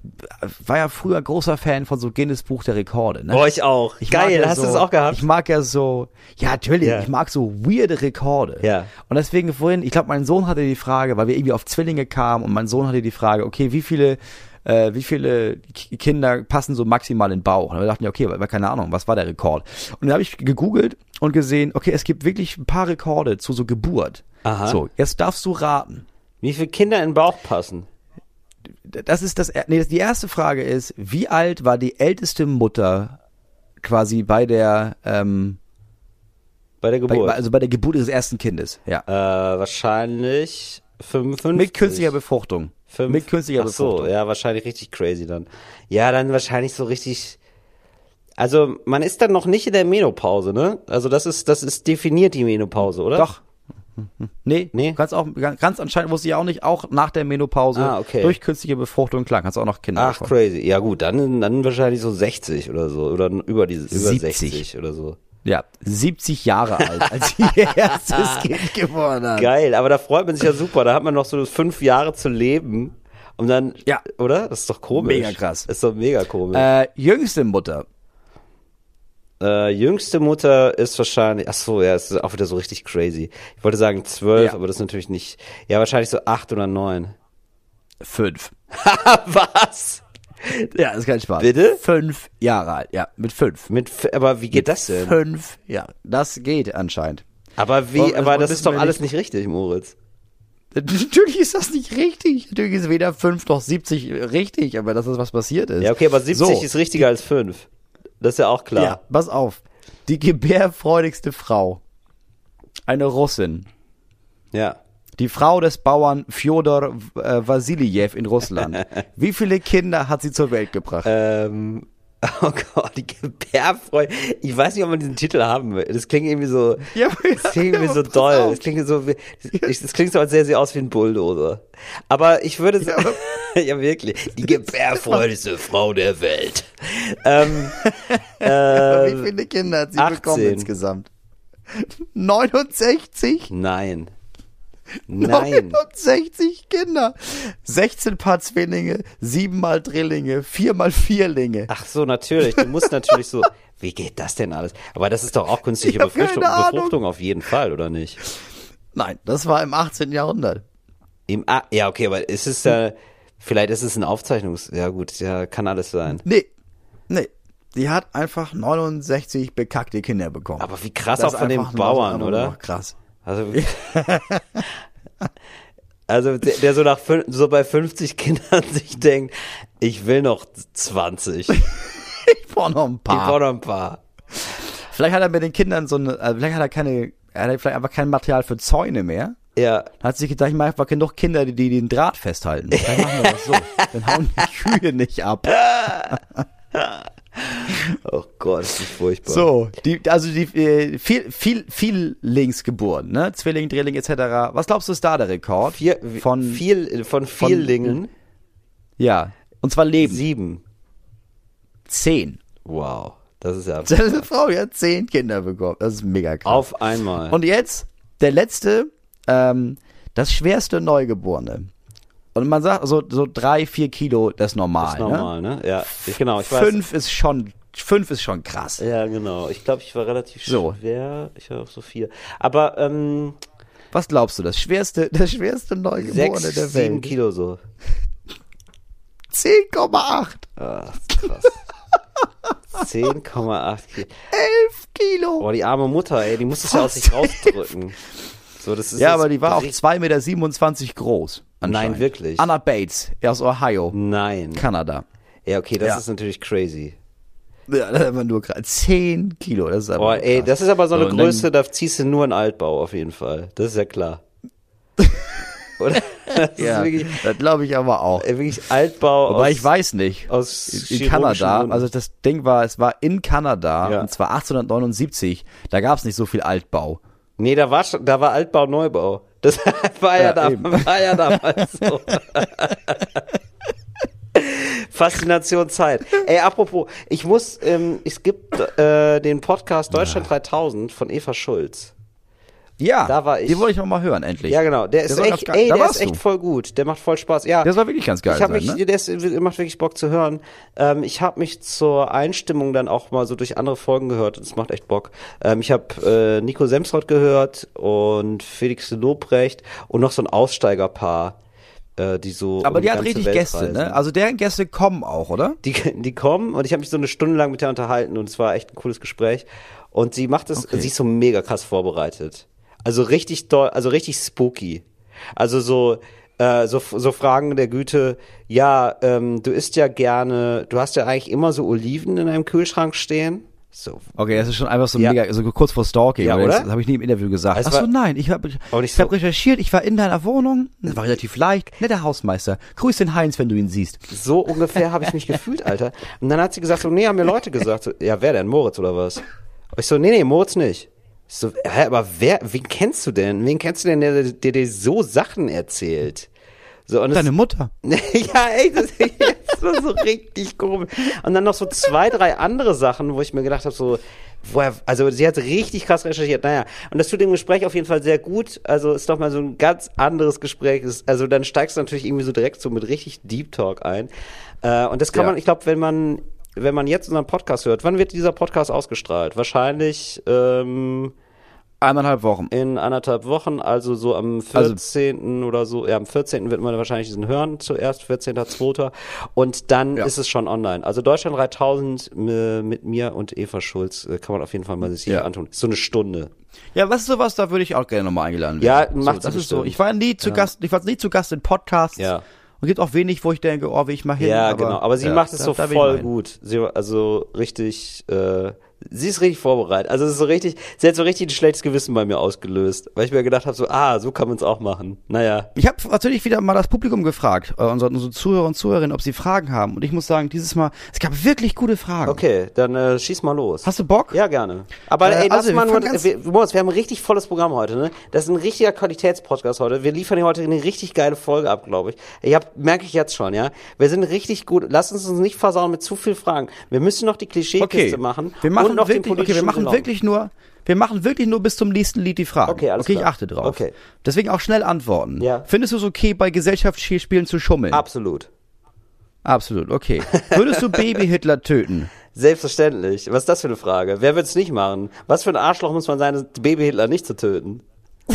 war ja früher großer Fan von so Guinness Buch der Rekorde. Ne? Boah, ich auch. Ich Geil, ja hast so, du das auch gehabt? Ich mag ja so, ja natürlich, Ja. ich mag so weirde Rekorde. Ja. Und deswegen vorhin, ich glaube, mein Sohn hatte die Frage, weil wir irgendwie auf Zwillinge kamen und mein Sohn hatte die Frage, okay, wie viele äh, wie viele Kinder passen so maximal in den Bauch? Und wir dachten ja, okay, weil keine Ahnung, was war der Rekord? Und dann habe ich gegoogelt und gesehen, okay, es gibt wirklich ein paar Rekorde zu so Geburt. Aha. So, jetzt darfst du raten. Wie viele Kinder in den Bauch passen? Das ist das, nee, die erste Frage ist, wie alt war die älteste Mutter quasi bei der, ähm, Bei der Geburt? bei- also bei der Geburt ihres ersten Kindes? Ja. äh, wahrscheinlich 55. Mit künstlicher Befruchtung. Fünf. Mit künstlicher Ach so, Befruchtung. ja, wahrscheinlich richtig crazy dann. Ja, dann wahrscheinlich so richtig. Also, man ist dann noch nicht in der Menopause, ne? Also, das ist, das ist definiert die Menopause, oder? Doch. Nee, Nee? Ganz, auch, ganz anscheinend wusste ich auch nicht, auch nach der Menopause Ah, okay. durch künstliche Befruchtung, klar, kannst du auch noch Kinder Ach, bekommen. crazy. Ja, gut, dann, dann wahrscheinlich so 60 oder so. Oder über diese, über 70. 60 oder so. Ja, 70 Jahre alt, als sie ihr erstes Kind geboren hat. Geil, aber da freut man sich ja super. Da hat man noch so fünf Jahre zu leben. Und dann, Ja. oder? Das ist doch komisch. Mega krass. Das ist doch mega komisch. Äh, jüngste Mutter. Äh, jüngste Mutter ist wahrscheinlich, ach so, ja, es ist auch wieder so richtig crazy. Ich wollte sagen zwölf, Ja. aber das ist natürlich nicht. Ja, wahrscheinlich so acht oder neun. Fünf. Was? Ja, ist kein Spaß. Bitte? Fünf Jahre alt, ja, mit fünf. Mit, aber wie geht das denn? Fünf, ja, das geht anscheinend. Aber wie, Warum- aber das ist doch alles nicht. richtig, Moritz. Natürlich ist das nicht richtig. Natürlich ist weder fünf noch 70 richtig, aber das ist, was passiert ist. Ja, okay, aber 70 So. ist richtiger als fünf. Das ist ja auch klar. Ja, pass auf. Die gebärfreudigste Frau. Eine Russin. Ja. Die Frau des Bauern Fjodor äh, Wasiljew in Russland. Wie viele Kinder hat sie zur Welt gebracht? Ähm, oh Gott, die Gebärfreude. Ich weiß nicht, ob man diesen Titel haben will. Das klingt irgendwie so, Ja, das klingt irgendwie so doll. auf. Das klingt so, wie- das klingt so, als sähe sie aus wie ein Bulldozer. Aber ich würde sagen, ja, wirklich, die gebärfreudigste Frau der Welt. Ähm, äh, Wie viele Kinder hat sie 18. bekommen insgesamt? 69? nein. Nein. 69 Kinder. 16 Paar Zwillinge, 7 mal Drillinge, 4 mal Vierlinge. Ach so, natürlich. Du musst natürlich so, wie geht das denn alles? Aber das ist doch auch künstliche Befruchtung. Befruchtung auf jeden Fall, oder nicht? Nein, das war im 18. Jahrhundert. Im, ah, ja, okay, aber ist es da, vielleicht ist es ein Aufzeichnungs, ja gut, ja, kann alles sein. Nee, nee. Die hat einfach 69 bekackte Kinder bekommen. Aber wie krass Das auch von den Bauern, oder? Krass. Also, also der, der so nach so bei 50 Kindern sich denkt, ich will noch 20. Ich Ich brauche noch ein paar. brauche noch ein paar. Vielleicht hat er mit den Kindern so eine, also vielleicht hat er keine, er hat vielleicht einfach kein Material für Zäune mehr. Ja, Dann hat sich gedacht, ich mache einfach genug Kinder, die, die den Draht festhalten. Dann machen wir das so. Dann hauen die Kühe nicht ab. Oh Gott, das ist furchtbar. So, die, also die äh, viel, viel, viel links geboren, ne? Zwilling, Drilling etc. Was glaubst du ist da der Rekord? Vier, von viel, von Viellingen ja. Und zwar Leben. sieben. Zehn. Wow, das ist ja Diese Frau die hat zehn Kinder bekommen. Das ist mega krass. auf einmal. Und jetzt der letzte, ähm, das schwerste Neugeborene. Und man sagt so, so drei, vier Kilo, das ist normal. das ist normal, ne? Ja, ich, genau. Ich weiß. Fünf ist schon, fünf ist schon krass. Ja, genau. Ich glaube, ich war relativ So. schwer. Ich war auch so vier. Aber ähm, Was glaubst du, das schwerste, das schwerste Neugeborene sechs, der sieben Welt? Kilo so. 10,8. Ah, krass. 10,8 Kilo. 11 Kilo. Boah, die arme Mutter, ey, die muss es ja aus sich rausdrücken. So, das ist ja, aber die war auch richtig- 2,27 Meter groß. Nein, wirklich. Anna Bates aus Ohio, Nein. Kanada. Ja, okay, das Ja. ist natürlich crazy. Ja, das ist aber nur krass. 10 Kilo, das ist aber Boah, ey, das ist aber so eine dann- Größe, da ziehst du nur einen Altbau auf jeden Fall. Das ist ja klar. Oder? Das Ja, wirklich, das glaube ich aber auch. ey, wirklich Altbau aus, ich weiß nicht. aus in Kanada, Gründen. also das Ding war, es war in Kanada Ja. und zwar 1879, da gab es nicht so viel Altbau. Nee, da war schon, da war Altbau, Neubau. Das war ja, Ja, da, war ja damals so. Faszination Zeit. Ey, apropos, ich muss, ähm, es gibt äh, den Podcast Deutschland 3000 von Eva Schulz. Ja, Da war ich. Den wollte ich auch mal hören, endlich. Ja, genau. Der ist soll echt, ey, der ist echt du. voll gut. Der macht voll Spaß. Ja. Der soll wirklich ganz geil ich habe sein, mich, ne? der ist, macht wirklich Bock zu hören. Ähm, ich habe mich zur Einstimmung dann auch mal so durch andere Folgen gehört und es macht echt Bock. Ähm, ich habe äh, Nico Semsrott gehört und Felix Lobrecht und noch so ein Aussteigerpaar, äh, die so. Aber um die hat ganze richtig Welt Gäste, reisen. ne? Also deren Gäste kommen auch, oder? Die, die kommen und ich habe mich so eine Stunde lang mit der unterhalten und es war echt ein cooles Gespräch. Und sie macht es, Okay. sie ist so mega krass vorbereitet. Also richtig doll, also richtig spooky. Also so, äh, so, so Fragen der Güte, ja, ähm, du isst ja gerne, du hast ja eigentlich immer so Oliven in deinem Kühlschrank stehen. So, Okay, das ist schon einfach so Ja. mega, so kurz vor Stalking. Ja, oder? oder? Das habe ich nie im Interview gesagt. Es Ach so, nein, ich habe ich so- hab recherchiert, ich war in deiner Wohnung, das war relativ leicht, netter Hausmeister. Grüß den Heinz, wenn du ihn siehst. so ungefähr habe ich mich gefühlt, Alter. Und dann hat sie gesagt, so, nee, haben mir Leute gesagt, so, ja, wer denn, Moritz oder was? Und ich so, nee, nee, Moritz nicht. So, hä, aber wer, wen kennst du denn? Wen kennst du denn, der, dir so Sachen erzählt? So, und es- Deine Mutter. ja, ey, das, das war so richtig komisch. Und dann noch so zwei, drei andere Sachen, wo ich mir gedacht habe, so, woher, also sie hat richtig krass recherchiert. Naja, und das tut dem Gespräch auf jeden Fall sehr gut. Also ist doch mal so ein ganz anderes Gespräch. Also dann steigst du natürlich irgendwie so direkt so mit richtig Deep Talk ein. Äh, und das kann Ja. man, ich glaube, wenn man wenn man jetzt unseren Podcast hört, wann wird dieser Podcast ausgestrahlt? Wahrscheinlich ähm, Eineinhalb Wochen. in anderthalb Wochen, also so am Also- 14. oder so, ja, am 14. wird man wahrscheinlich diesen hören, zuerst 14.2. Und dann Ja. ist es schon online. Also Deutschland 3000 äh, mit mir und Eva Schulz äh, kann man auf jeden Fall mal sich Ja. antun. Ist so eine Stunde. Ja, was ist sowas, da würde ich auch gerne nochmal eingeladen Ja, werden. macht's so, das ist so. Ich war nie zu Gast, ich war nie zu Gast in Podcasts. Ja. Und gibt auch wenig, wo ich denke, oh, will ich mal hin. Ja, genau. Aber sie ja, macht es so voll gut. Sie, also richtig, äh, sie ist richtig vorbereitet. Also es ist so richtig, sie hat so richtig ein schlechtes Gewissen bei mir ausgelöst, weil ich mir gedacht habe, so, ah, so kann man es auch machen. Naja. Ich habe natürlich wieder mal das Publikum gefragt, äh, unsere, unsere Zuhörer und Zuhörerinnen, ob sie Fragen haben. Und ich muss sagen, dieses Mal, es gab wirklich gute Fragen. Okay, dann äh, schieß mal los. Hast du Bock? Ja, gerne. Aber Äh, ey, lass also, wir mal nur, fangen ganz- wir, Moritz, wir haben ein richtig volles Programm heute, ne? Das ist ein richtiger Qualitätspodcast heute. Wir liefern heute eine richtig geile Folge ab, glaube ich. Ich hab, merke ich jetzt schon, ja? Wir sind richtig gut. Lass uns uns nicht versauen mit zu viel Fragen. Wir müssen noch die Klischeekiste Okay. machen. Wir machen den wirklich, okay, wir machen Salon. wirklich nur, wir machen wirklich nur bis zum nächsten Lied die Fragen. Okay, alles Okay, ich klar. achte drauf. Okay. Deswegen auch schnell antworten. Ja. Findest du es okay, bei Gesellschaftsspielen zu schummeln? Absolut. Absolut, okay. Würdest du Baby-Hitler töten? Selbstverständlich. Was ist das für eine Frage? Wer wird's nicht machen? Was für ein Arschloch muss man sein, Baby-Hitler nicht zu töten?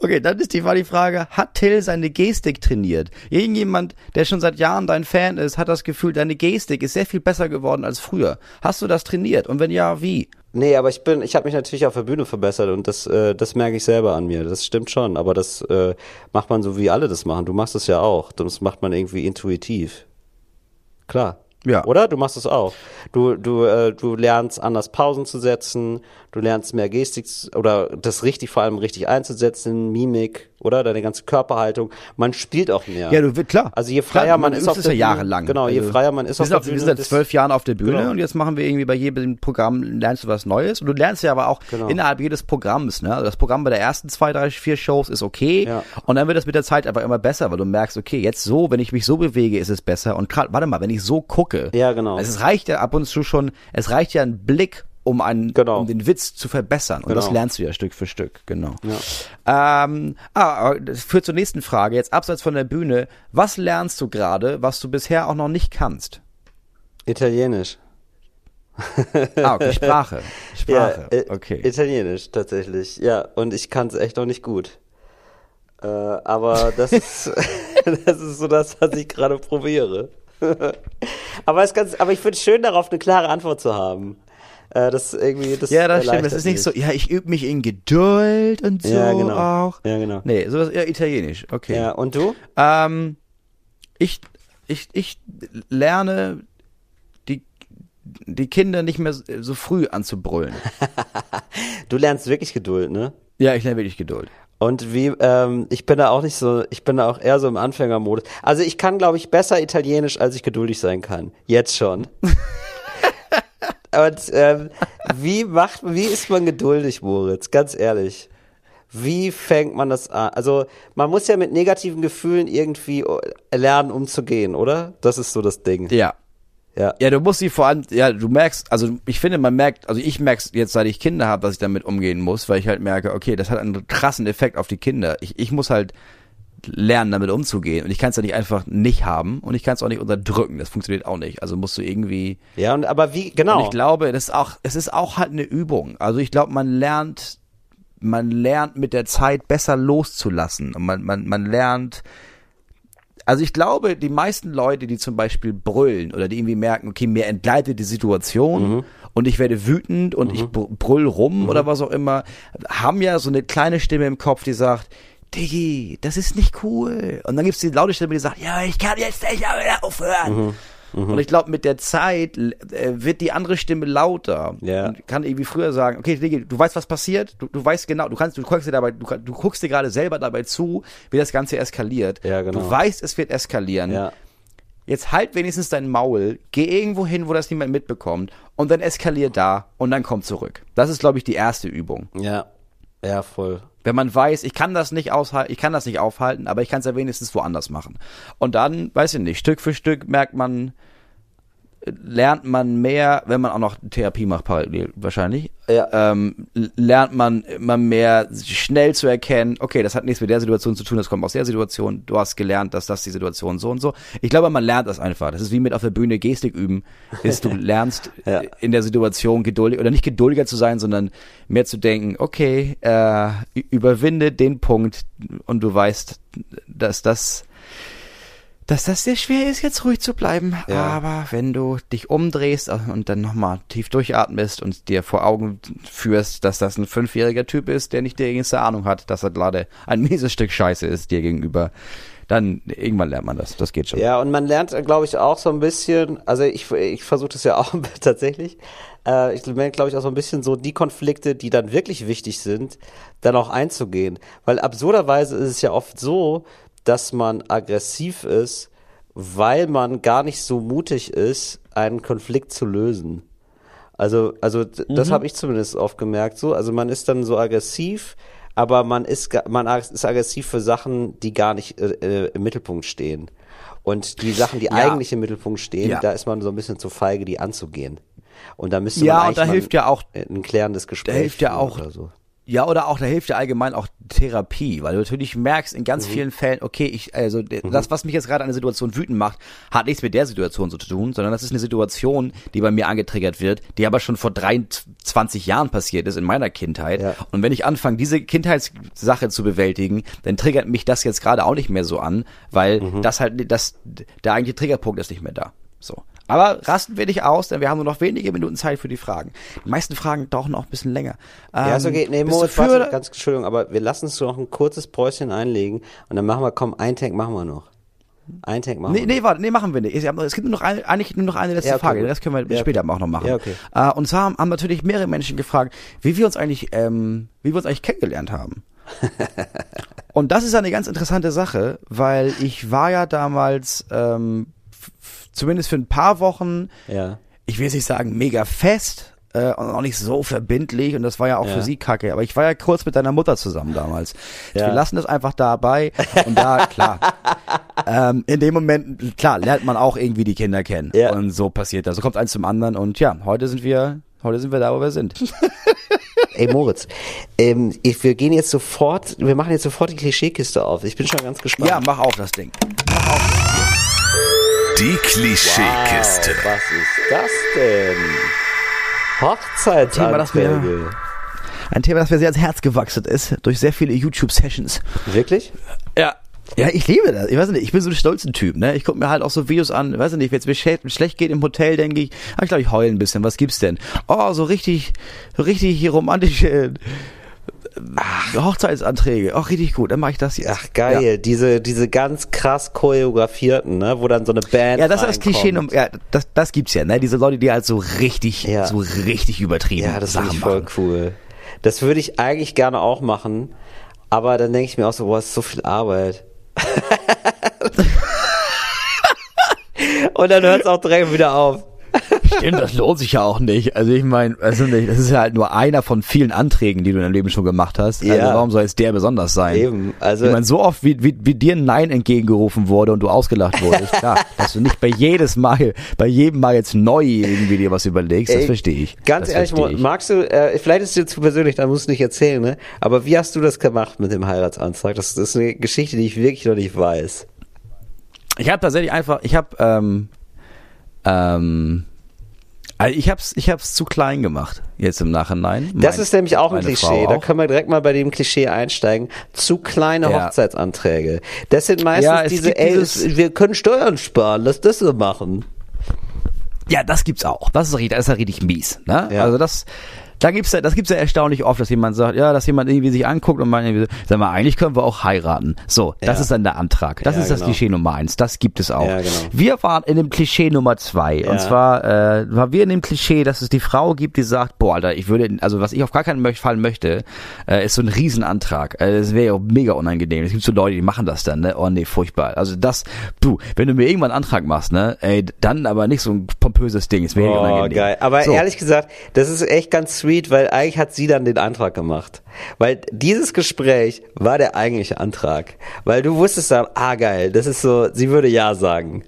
Okay, dann ist die, war die Frage, hat Till seine Gestik trainiert? Irgendjemand, der schon seit Jahren dein Fan ist, hat das Gefühl, deine Gestik ist sehr viel besser geworden als früher. Hast du das trainiert? Und wenn ja, wie? Nee, aber ich bin, ich habe mich natürlich auf der Bühne verbessert und das, äh, das merke ich selber an mir. Das stimmt schon, aber das äh, macht man so, wie alle das machen. Du machst es ja auch. Das macht man irgendwie intuitiv. Klar. Ja. Oder? Du machst es auch. Du, du, äh, du lernst anders Pausen zu setzen, du lernst mehr Gestik oder das richtig, vor allem richtig einzusetzen, Mimik, oder? Deine ganze Körperhaltung. Man spielt auch mehr. Ja, du wird klar. Also je freier Klar, man, man ist auf der ja Bühne, jahrelang. Genau, je Also, freier man ist auf der auf, wir Bühne. sind seit zwölf Jahren auf der Bühne Genau. und jetzt machen wir irgendwie bei jedem Programm, lernst du was Neues und du lernst ja aber auch Genau. innerhalb jedes Programms, ne? Also das Programm bei der ersten zwei, drei, vier Shows ist okay Ja. und dann wird das mit der Zeit einfach immer besser, weil du merkst, okay, jetzt so, wenn ich mich so bewege, ist es besser und gerade, warte mal, wenn ich so gucke, Ja, genau. also es reicht ja ab und zu schon, es reicht ja ein Blick, um einen, Genau. um den Witz zu verbessern und das Genau. lernst du ja Stück für Stück, genau. Ähm, ah, aber das führt zur nächsten Frage. Jetzt abseits von der Bühne, was lernst du gerade, was du bisher auch noch nicht kannst? Italienisch. Ah, okay, Sprache. Sprache. Ja, äh, okay. Italienisch tatsächlich. Ja, und ich kann es echt noch nicht gut. Äh, aber das ist, das ist so das, was ich gerade probiere. aber, es ganz, aber ich finde es schön, darauf eine klare Antwort zu haben. Äh, das irgendwie, das Ja, das stimmt. Es ist nicht so, ja, ich übe mich in Geduld und so Ja, genau. auch. Ja, genau. Nee, sowas eher italienisch. Okay. Ja, und du? Ähm, ich, ich, ich lerne die, die Kinder nicht mehr so früh anzubrüllen. Du lernst wirklich Geduld, ne? Ja, ich lerne wirklich Geduld. Und wie, ähm, ich bin da auch nicht so, ich bin da auch eher so im Anfängermodus. Also ich kann, glaube ich, besser Italienisch, als ich geduldig sein kann. Jetzt schon. Und ähm, wie macht, wie ist man geduldig, Moritz? Ganz ehrlich. Wie fängt man das an? Also man muss ja mit negativen Gefühlen irgendwie äh, lernen, umzugehen, oder? Das ist so das Ding. Ja. Ja. Ja, du musst sie vor allem, ja, du merkst, also ich finde, man merkt, also ich merk's jetzt, seit ich Kinder habe, dass ich damit umgehen muss, weil ich halt merke, okay, das hat einen krassen Effekt auf die Kinder. Ich, ich muss halt lernen, damit umzugehen. Und ich kann es ja nicht einfach nicht haben und ich kann es auch nicht unterdrücken. Das funktioniert auch nicht. Also musst du irgendwie. Ja, und aber wie, Und genau. ich glaube, das ist auch, es ist auch halt eine Übung. Also ich glaube, man lernt, man lernt mit der Zeit besser loszulassen. Und man, man, man lernt, also ich glaube, die meisten Leute, die zum Beispiel brüllen oder die irgendwie merken, okay, mir entgleitet die Situation und ich werde wütend und ich br- brüll rum oder was auch immer, haben ja so eine kleine Stimme im Kopf, die sagt, Diggi, das ist nicht cool. Und dann gibt's die laute Stimme, die sagt, ja, ich kann jetzt nicht mehr aufhören. Und ich glaube, mit der Zeit äh, wird die andere Stimme lauter. Ja. Und kann irgendwie früher sagen, okay, Diggi, du weißt, was passiert, du, du weißt genau, du kannst, du guckst dir dabei, du, du guckst dir gerade selber dabei zu, wie das Ganze eskaliert. Ja, genau. Du weißt, es wird eskalieren. ja. Jetzt halt wenigstens dein Maul, geh irgendwo hin, wo das niemand mitbekommt und dann eskalier da und dann komm zurück. Das ist, glaube ich, die erste Übung. Ja. Ja, voll. Wenn man weiß, ich kann das nicht aushalten, ich kann das nicht aufhalten, aber ich kann es ja wenigstens woanders machen. Und dann, weiß ich nicht, Stück für Stück merkt man, lernt man mehr, wenn man auch noch Therapie macht, parallel wahrscheinlich, Ja. ähm, lernt man immer mehr schnell zu erkennen, okay, das hat nichts mit der Situation zu tun, das kommt aus der Situation, du hast gelernt, dass das die Situation so und so. Ich glaube, man lernt das einfach. Das ist wie mit auf der Bühne Gestik üben, ist du lernst Ja. in der Situation geduldig oder nicht geduldiger zu sein, sondern mehr zu denken, okay, äh, überwinde den Punkt und du weißt, dass das dass das sehr schwer ist, jetzt ruhig zu bleiben. Ja. Aber wenn du dich umdrehst und dann nochmal tief durchatmest und dir vor Augen führst, dass das ein fünfjähriger Typ ist, der nicht die geringste Ahnung hat, dass er gerade ein mieses Stück Scheiße ist dir gegenüber, dann irgendwann lernt man das. Das geht schon. Ja, und man lernt, glaube ich, auch so ein bisschen, also ich, ich versuche das ja auch tatsächlich, äh, ich lerne, glaube ich, auch so ein bisschen so die Konflikte, die dann wirklich wichtig sind, dann auch einzugehen. Weil absurderweise ist es ja oft so, dass man aggressiv ist, weil man gar nicht so mutig ist, einen Konflikt zu lösen. Also, also das habe ich zumindest oft gemerkt. So, also man ist dann so aggressiv, aber man ist man ist aggressiv für Sachen, die gar nicht äh, äh, im Mittelpunkt stehen. Und die Sachen, die Ja. eigentlich im Mittelpunkt stehen, Ja. da ist man so ein bisschen zu feige, die anzugehen. Und da müsste Ja, man eigentlich da hilft ja auch- ein klärendes Gespräch. Da hilft ja auch oder so. Ja, oder auch, da hilft ja allgemein auch Therapie, weil du natürlich merkst in ganz vielen Fällen, okay, ich, also d- das, was mich jetzt gerade an der Situation wütend macht, hat nichts mit der Situation so zu tun, sondern das ist eine Situation, die bei mir angetriggert wird, die aber schon vor 23 Jahren passiert ist in meiner Kindheit. Ja. Und wenn ich anfange, diese Kindheitssache zu bewältigen, dann triggert mich das jetzt gerade auch nicht mehr so an, weil das halt, das, der eigentliche Triggerpunkt ist nicht mehr da. So. Aber rasten wir nicht aus, denn wir haben nur noch wenige Minuten Zeit für die Fragen. Die meisten Fragen dauern auch ein bisschen länger. Ja, Ähm, okay. Nee, bist du Moritz, für warte, ganz Entschuldigung, aber wir lassen uns noch ein kurzes Päuschen einlegen und dann machen wir, komm, ein Tank machen wir noch. Ein Take machen Nee, wir. nee, warte, nee, machen wir nicht. Es gibt nur noch eine, eigentlich nur noch eine letzte Ja, okay, Frage. gut. Das können wir Ja, später okay. auch noch machen. Ja, okay. Äh, und zwar haben, natürlich mehrere Menschen gefragt, wie wir uns eigentlich, ähm, wie wir uns eigentlich kennengelernt haben. und das ist eine ganz interessante Sache, weil ich war ja damals, ähm, zumindest für ein paar Wochen, Ja. ich will jetzt nicht sagen mega fest, äh, und auch nicht so verbindlich und das war ja auch Ja. für sie kacke, aber ich war ja kurz mit deiner Mutter zusammen damals. Ja. Wir lassen das einfach dabei und da, klar, ähm, in dem Moment, klar, lernt man auch irgendwie die Kinder kennen Ja. und so passiert das. So kommt eins zum anderen und ja, heute sind wir, heute sind wir da, wo wir sind. Ey Moritz, ähm, ich, wir gehen jetzt sofort, wir machen jetzt sofort die Klischeekiste auf. Ich bin schon ganz gespannt. Ja, mach auf das Ding. Die Klischeekiste. Wow, was ist das denn? Hochzeitsanträge. Thema, das Ein Thema, das mir sehr ans Herz gewachsen ist, durch sehr viele YouTube-Sessions. Wirklich? Ja. Ja, ich liebe das. Ich weiß nicht, ich bin so ein stolzen Typ, ne? Ich gucke mir halt auch so Videos an, weiß nicht, wenn es mir schlecht, schlecht geht im Hotel, denke ich, ah, ich glaube, ich heule ein bisschen. Was gibt's denn? Oh, so richtig, so richtig romantische äh, Hochzeitsanträge. Auch richtig gut, dann mache ich das jetzt. Ach geil, Ja. diese diese ganz krass choreografierten, ne, wo dann so eine Band Ja, das ist das. Klischee, ja, das, das gibt's ja, ne? Diese Leute, die halt so richtig, Ja. so richtig übertrieben Ja, das Sachen ich voll machen. cool. Das würde ich eigentlich gerne auch machen, aber dann denke ich mir auch so, boah, ist so viel Arbeit. Und dann hört es auch direkt wieder auf. Stimmt, das lohnt sich ja auch nicht. Also ich meine, also nicht, das ist ja halt nur einer von vielen Anträgen, die du in deinem Leben schon gemacht hast. Also Ja. warum soll jetzt der besonders sein? Eben, also- ich meine, so oft wie, wie, wie dir ein Nein entgegengerufen wurde und du ausgelacht wurdest, klar, dass du nicht bei jedes Mal, bei jedem Mal jetzt neu irgendwie dir was überlegst, das verstehe ich. Ganz das ehrlich, ich. magst du, äh, vielleicht ist es dir zu persönlich, dann musst du nicht erzählen, ne? Aber wie hast du das gemacht mit dem Heiratsantrag? Das, das ist eine Geschichte, die ich wirklich noch nicht weiß. Ich habe tatsächlich einfach, ich habe, ähm, ähm, also ich hab's, ich hab's zu klein gemacht, jetzt im Nachhinein. Das Mein- ist nämlich auch ein meine Klischee. Frau Da auch. können wir direkt mal bei dem Klischee einsteigen. Zu kleine Ja. Hochzeitsanträge. Das sind meistens Ja, es diese, ey, dieses- es- wir können Steuern sparen, lass das so machen. Ja, das gibt's auch. Das ist richtig, das ist ja richtig mies. Ne? Ja. Also das, da gibt's ja, das gibt's ja erstaunlich oft, dass jemand sagt, ja, dass jemand irgendwie sich anguckt und meint, irgendwie so, sag mal, eigentlich können wir auch heiraten. So, das Ja. ist dann der Antrag. Das Ja, ist das genau. Klischee Nummer eins. Das gibt es auch. Ja, genau. Wir waren in dem Klischee Nummer zwei. Und zwar äh, waren wir in dem Klischee, dass es die Frau gibt, die sagt, boah, Alter, ich würde, also was ich auf gar keinen Fall möchte, äh, ist so ein Riesenantrag. Äh, das wäre ja auch mega unangenehm. Es gibt so Leute, die machen das dann, ne? Oh nee, furchtbar. Also das, du, wenn du mir irgendwann einen Antrag machst, ne, ey, dann aber nicht so ein pompöses Ding. Es wäre Oh, unangenehm. geil. Aber So. ehrlich gesagt, das ist echt ganz sweet, weil eigentlich hat sie dann den Antrag gemacht. Weil dieses Gespräch war der eigentliche Antrag. Weil du wusstest dann, ah geil, das ist so, sie würde ja sagen.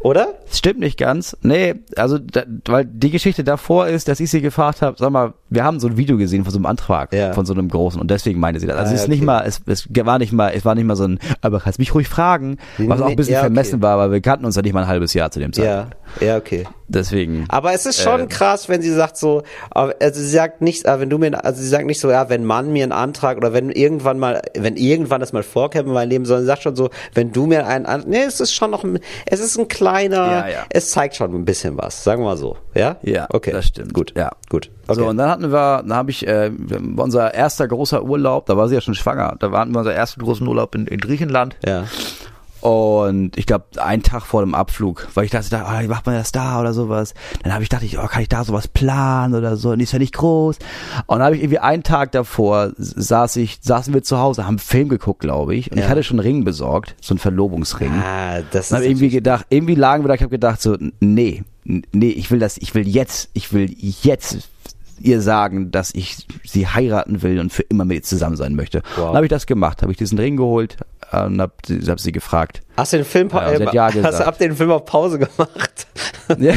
Oder? Das stimmt nicht ganz. Nee, also da, weil die Geschichte davor ist, dass ich sie gefragt habe, sag mal, wir haben so ein Video gesehen von so einem Antrag, Ja. von so einem großen und deswegen meinte sie das. Also Ah, es ist okay. nicht mal, es, es war nicht mal, es war nicht mal so ein, aber kannst mich ruhig fragen, was auch ein bisschen Ja, okay. vermessen war, weil wir kannten uns ja nicht mal ein halbes Jahr zu dem Zeitpunkt. ja, okay. Deswegen. Aber es ist schon Äh, krass, wenn sie sagt so, also sie sagt nicht, wenn du mir, also sie sagt nicht so, ja, wenn Mann mir einen Antrag oder wenn irgendwann mal, wenn irgendwann das mal vorkäme in meinem Leben, sondern sie sagt schon so, wenn du mir einen Antrag, nee, es ist schon noch, ein, es ist ein kleiner, Ja, ja. es zeigt schon ein bisschen was, sagen wir mal so, ja? Ja, okay, das stimmt. gut, Ja. gut, okay. So, und dann hatten wir, dann habe ich, äh, unser erster großer Urlaub, da war sie ja schon schwanger, da hatten wir unser ersten großen Urlaub in, in Griechenland. ja, Und ich glaube, einen Tag vor dem Abflug, weil ich dachte, ah, wie macht man das da oder sowas? Dann habe ich dachte ich, oh, kann ich da sowas planen oder so? Und die ist ja nicht groß. Und dann habe ich irgendwie einen Tag davor saß ich, saßen wir zu Hause, haben einen Film geguckt, glaube ich. Und Ja. ich hatte schon einen Ring besorgt, so einen Verlobungsring. ah, das Und habe irgendwie gedacht, irgendwie lagen wir da, ich habe gedacht so, nee, nee, ich will das, ich will jetzt, ich will jetzt ihr sagen, dass ich sie heiraten will und für immer mit ihr zusammen sein möchte. Wow. Dann habe ich das gemacht, habe ich diesen Ring geholt äh, und habe hab sie gefragt. Hast du den Film, Ja, hat ja äh, hast ab den Film auf Pause gemacht? Ja.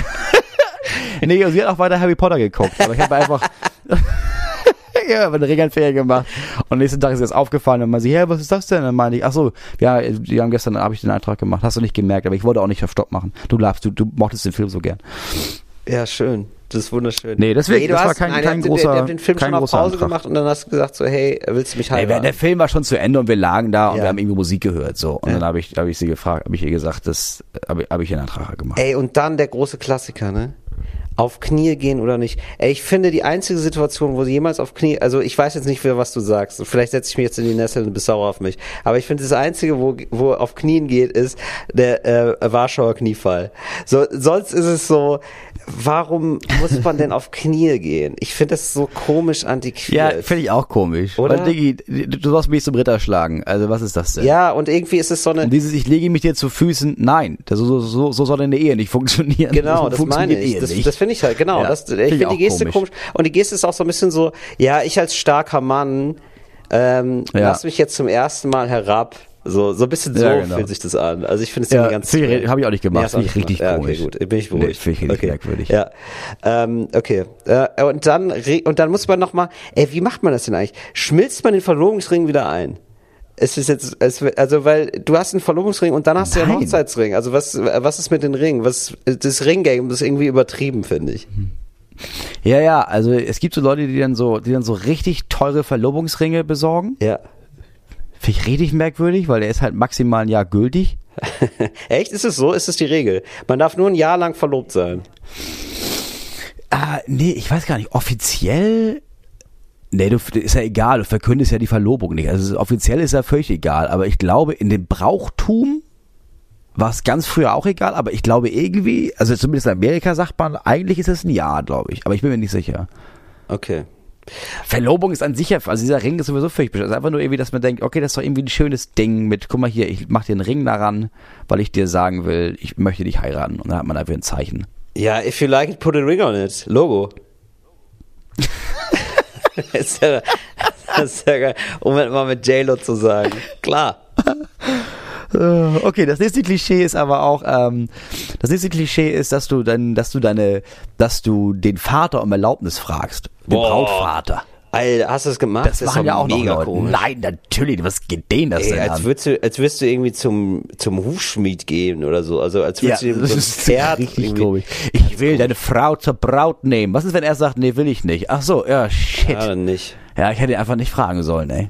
nee, sie hat auch weiter Harry Potter geguckt, aber ich habe einfach ja, habe eine Regelferie gemacht und nächsten Tag ist das aufgefallen und man sie, ja, was ist das denn? Dann meinte ich, ach so, ja, die haben gestern habe ich den Eintrag gemacht, hast du nicht gemerkt, aber ich wollte auch nicht auf Stopp machen. Du darfst, du, du mochtest den Film so gern. Ja, schön. Das ist wunderschön. Nee, deswegen, du das war hast- kein- nein, kein großer- ihr habt den Film schon großer Pause Antrag. gemacht und dann hast du gesagt so, hey, willst du mich Ey, heiraten? der Film war schon zu Ende und wir lagen da und Ja. wir haben irgendwie Musik gehört so und Ja. dann habe ich habe ich sie gefragt, habe ich ihr gesagt, das habe ich, hab ich einen Antrag gemacht. Ey, und dann der große Klassiker, ne? Auf Knie gehen oder nicht. Ey, ich finde die einzige Situation, wo sie jemals auf Knie, also ich weiß jetzt nicht, was du sagst. Vielleicht setze ich mich jetzt in die Nessel und bist sauer auf mich. Aber ich finde das einzige, wo, wo auf Knien geht, ist der äh, Warschauer Kniefall. So, sonst ist es so, warum muss man denn auf Knie gehen? Ich finde das so komisch antiquiert. Ja, finde ich auch komisch. Oder? Weil, Diggi, du sollst mich zum Ritter schlagen. Also was ist das denn? Ja, und irgendwie ist es so eine, Und dieses, ich lege mich dir zu Füßen, nein, das, so, so, so soll eine Ehe nicht funktionieren. Genau, so das meine ich. Das finde ich halt, genau. Ja, das, ich find ich finde auch die Geste komisch. komisch. Und die Geste ist auch so ein bisschen so, ja, ich als starker Mann, ähm, Ja. lass mich jetzt zum ersten Mal herab. So, so ein bisschen so Ja, genau. fühlt sich das an. Also ich finde es Ja, ganz find ich- ich auch nicht gemacht. hast du Find ich richtig ja, komisch. Okay, gut, bin ich Nee, beruhigt. find ich richtig okay. merkwürdig. Ja, ähm, okay. Äh, und dann und dann muss man noch mal, ey, wie macht man das denn eigentlich? Schmilzt man den Verlobungsring wieder ein? Es ist jetzt, es, also weil du hast einen Verlobungsring und dann hast du ja einen Nein. Hochzeitsring. Also was, was ist mit den Ringen? Was, das Ringgame ist irgendwie übertrieben, finde ich. Ja, ja, also es gibt so Leute, die dann so, die dann so richtig teure Verlobungsringe besorgen. Ja. Finde ich richtig merkwürdig, weil der ist halt maximal ein Jahr gültig. Echt? Ist es so? Ist es die Regel? Man darf nur ein Jahr lang verlobt sein. Ah, nee, ich weiß gar nicht. Offiziell. Nee, du, ist ja egal, du verkündest ja die Verlobung nicht. Also offiziell ist ja völlig egal. Aber ich glaube, in dem Brauchtum war es ganz früher auch egal, aber ich glaube irgendwie, also zumindest in Amerika sagt man, eigentlich ist es ein Jahr, glaube ich. Aber ich bin mir nicht sicher. Okay. Verlobung ist an sich ja, also dieser Ring ist sowieso völlig bescheuert. Es ist einfach nur irgendwie, dass man denkt, okay, das ist doch irgendwie ein schönes Ding mit, guck mal hier, ich mach dir einen Ring daran, weil ich dir sagen will, ich möchte dich heiraten. Und dann hat man einfach ein Zeichen. Ja, if you like it, put a ring on it. Logo. ist ja, das ist ja geil. Um es mal mit J-Lo zu sagen. Klar. Äh, Okay, das nächste Klischee ist aber auch, ähm, das nächste Klischee ist, dass du dann, dass du deine, dass du den Vater um Erlaubnis fragst. Den Boah. Brautvater. Alter, hast du das gemacht? Das, ist machen ja auch noch mega Leute. komisch. Nein, natürlich, was geht denen das Ey, denn als an? würdest du, als würdest du irgendwie zum, zum Hufschmied gehen oder so. Also als Ja, würdest du ihm das so ein ist Pferd richtig komisch. Ich will deine Frau zur Braut nehmen. Was ist, wenn er sagt, nee, will ich nicht? Ach so, ja, shit. Ja, nicht. Ja, ich hätte ihn einfach nicht fragen sollen, ey.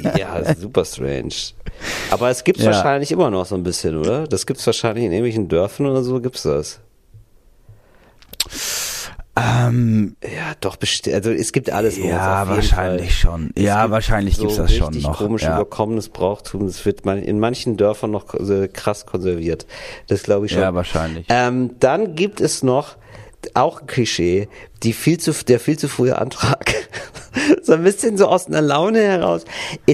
Ja, das ist super strange. Aber es gibt's Ja. wahrscheinlich immer noch so ein bisschen, oder? Das gibt's wahrscheinlich in irgendwelchen Dörfern oder so, gibt's das. Ähm, Ja, doch, besti- also es gibt alles. Ja, wahrscheinlich Fall. schon. Es Ja, wahrscheinlich so gibt's das schon noch. komisch ja. überkommenes Brauchtum. Das wird man in manchen Dörfern noch krass konserviert. Das glaube ich schon. ja, wahrscheinlich. Ähm, dann gibt es noch auch ein Klischee, die viel zu, der viel zu frühe Antrag. so ein bisschen so aus einer Laune heraus.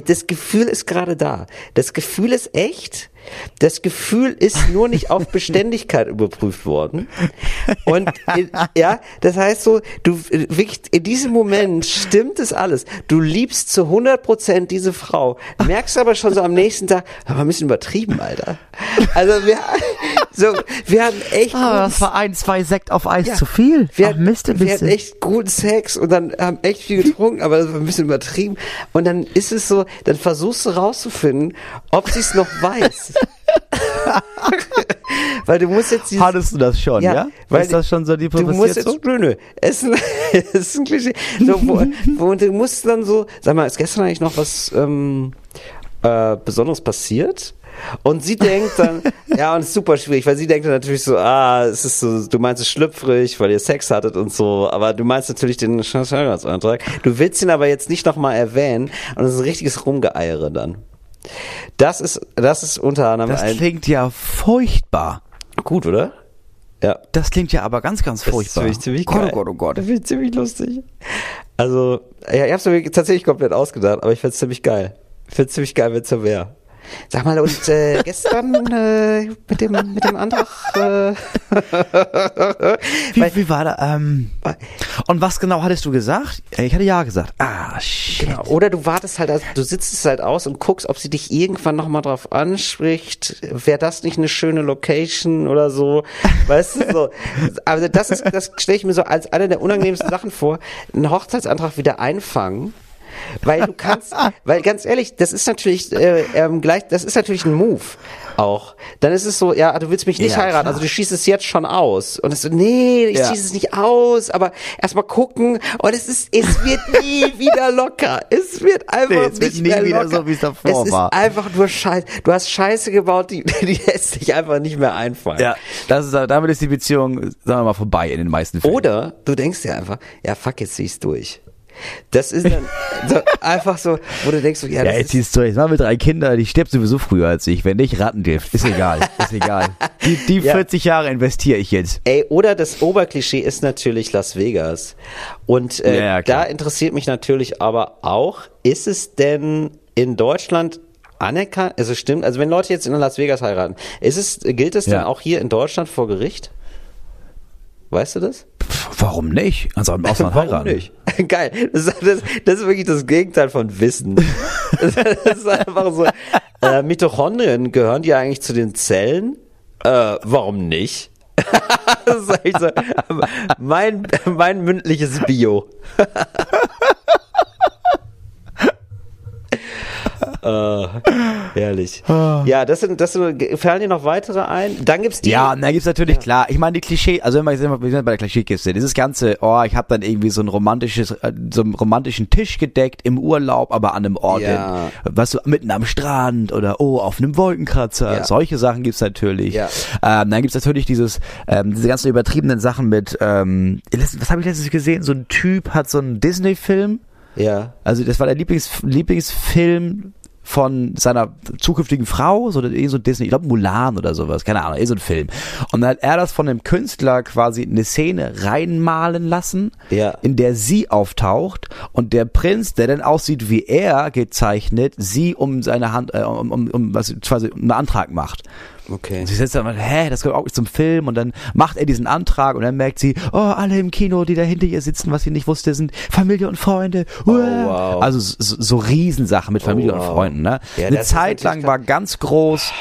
Das Gefühl ist gerade da. Das Gefühl ist echt. Das Gefühl ist nur nicht auf Beständigkeit überprüft worden. Und ja, das heißt so, du in diesem Moment stimmt es alles. Du liebst zu 100 Prozent diese Frau, merkst aber schon so am nächsten Tag, aber ein bisschen übertrieben, Alter. Also wir, so, wir hatten echt Ah, das war ein, zwei Sekt auf Eis Ja. zu viel. wir, Ach, hatten, Mist, ein wir hatten echt guten Sex und dann haben echt viel getrunken, aber das war ein bisschen übertrieben. Und dann ist es so, dann versuchst du rauszufinden, ob sie es noch weiß. Weil du musst jetzt dieses, Hattest du das schon, ja? weil ist das schon so die Du musst jetzt, so? nö, nö. Es ist ein Klischee. So, wo, wo, und du musst dann so, sag mal, ist gestern eigentlich noch was ähm, äh, Besonderes passiert? Und sie denkt dann, ja, und es ist super schwierig, weil sie denkt dann natürlich so, ah, es ist so, du meinst es schlüpfrig, weil ihr Sex hattet und so, aber du meinst natürlich den Heiratsantrag. Du willst ihn aber jetzt nicht nochmal erwähnen und es ist ein richtiges Rumgeeiere dann. Das ist, das ist unter anderem Das ein, klingt ja furchtbar. gut, oder? Ja. Das klingt ja aber ganz, ganz Das furchtbar. ist ziemlich geil. oh Gott, oh Gott. Das finde ich ziemlich lustig. Also, ja, ich hab's mir tatsächlich komplett ausgedacht, aber ich find's ziemlich geil. Ich find's ziemlich geil, wenn's so wäre. Sag mal, und äh, gestern äh, mit dem mit dem Antrag äh, Wie, weil- wie war da? Ähm, und was genau hattest du gesagt? Äh, Ich hatte ja gesagt. Ah, shit. Genau. Oder du wartest halt, also du sitzt es halt aus und guckst, ob sie dich irgendwann nochmal drauf anspricht. Wäre das nicht eine schöne Location oder so? Weißt du, so. Also das ist, das stelle ich mir so als eine der unangenehmsten Sachen vor. Einen Hochzeitsantrag wieder einfangen. Weil du kannst, weil ganz ehrlich, das ist natürlich äh, ähm, gleich, das ist natürlich ein Move auch. Dann ist es so, ja, du willst mich nicht Ja, heiraten, klar. also du schießt es jetzt schon aus. Und es so, nee, ich Ja. schieße es nicht aus, aber erstmal gucken. Und es ist, es wird nie wieder locker. Es wird einfach Nee, es wird nicht nie mehr wieder locker. so, wie es davor es war. ist einfach nur Scheiße. Du hast Scheiße gebaut, die, die lässt sich einfach nicht mehr einfallen. Ja, das ist, damit ist die Beziehung, sagen wir mal, vorbei in den meisten Fällen. Oder du denkst dir einfach, ja fuck, jetzt zieh ich's durch. Das ist dann so einfach so, wo du denkst, so, ja, Ja, jetzt ist, ziehst du jetzt mal mit drei Kindern, die stirbt sowieso früher als ich. Wenn nicht, Rattengift. Ist egal. Ist egal. Die, die Ja. 40 Jahre investiere ich jetzt. Ey, oder das Oberklischee ist natürlich Las Vegas. Und äh, Ja, da interessiert mich natürlich aber auch, ist es denn in Deutschland anerkannt, also stimmt, also wenn Leute jetzt in Las Vegas heiraten, ist es, gilt es dann auch hier in Deutschland vor Gericht? Weißt du das? Warum nicht? Also im Ausland heiraten. Geil. Das ist, das, das ist wirklich das Gegenteil von Wissen. Das ist einfach so. Äh, Mitochondrien, gehören die eigentlich zu den Zellen? Äh, warum nicht? das ist echt so, mein, mein mündliches Bio. Äh, herrlich. Ja, das sind, das sind, fallen dir noch weitere ein? Dann gibt's die. Ja, dann gibt's natürlich klar, ich meine die Klischee, also wenn wir jetzt immer wir sind bei der Klischeekiste, dieses ganze, oh, ich habe dann irgendwie so ein romantisches, äh, so einen romantischen Tisch gedeckt im Urlaub, aber an einem Ort, Ja. in, was so mitten am Strand oder oh, auf einem Wolkenkratzer, Ja. solche Sachen gibt's natürlich. Ja. Ähm, dann gibt's natürlich dieses, ähm, diese ganzen übertriebenen Sachen mit, ähm, was habe ich letztens gesehen, so ein Typ hat so einen Disney-Film, Ja. also das war der Lieblings Lieblingsfilm von seiner zukünftigen Frau, so, eh so Disney, ich glaube Mulan oder sowas, keine Ahnung, eh so ein Film. Und dann hat er das von einem Künstler quasi eine Szene reinmalen lassen, Ja. in der sie auftaucht und der Prinz, der dann aussieht wie er gezeichnet, sie um seine Hand, äh, um, um, um was quasi einen Antrag macht. Okay. Und sie sitzt dann, hä, das gehört auch nicht zum Film und dann macht er diesen Antrag und dann merkt sie, oh, alle im Kino, die da hinter ihr sitzen, was sie nicht wusste, sind Familie und Freunde. Oh, wow. Also so, so Riesensachen mit Familie Oh, wow. und Freunden. Ne? Ja, Eine Zeit lang war ganz groß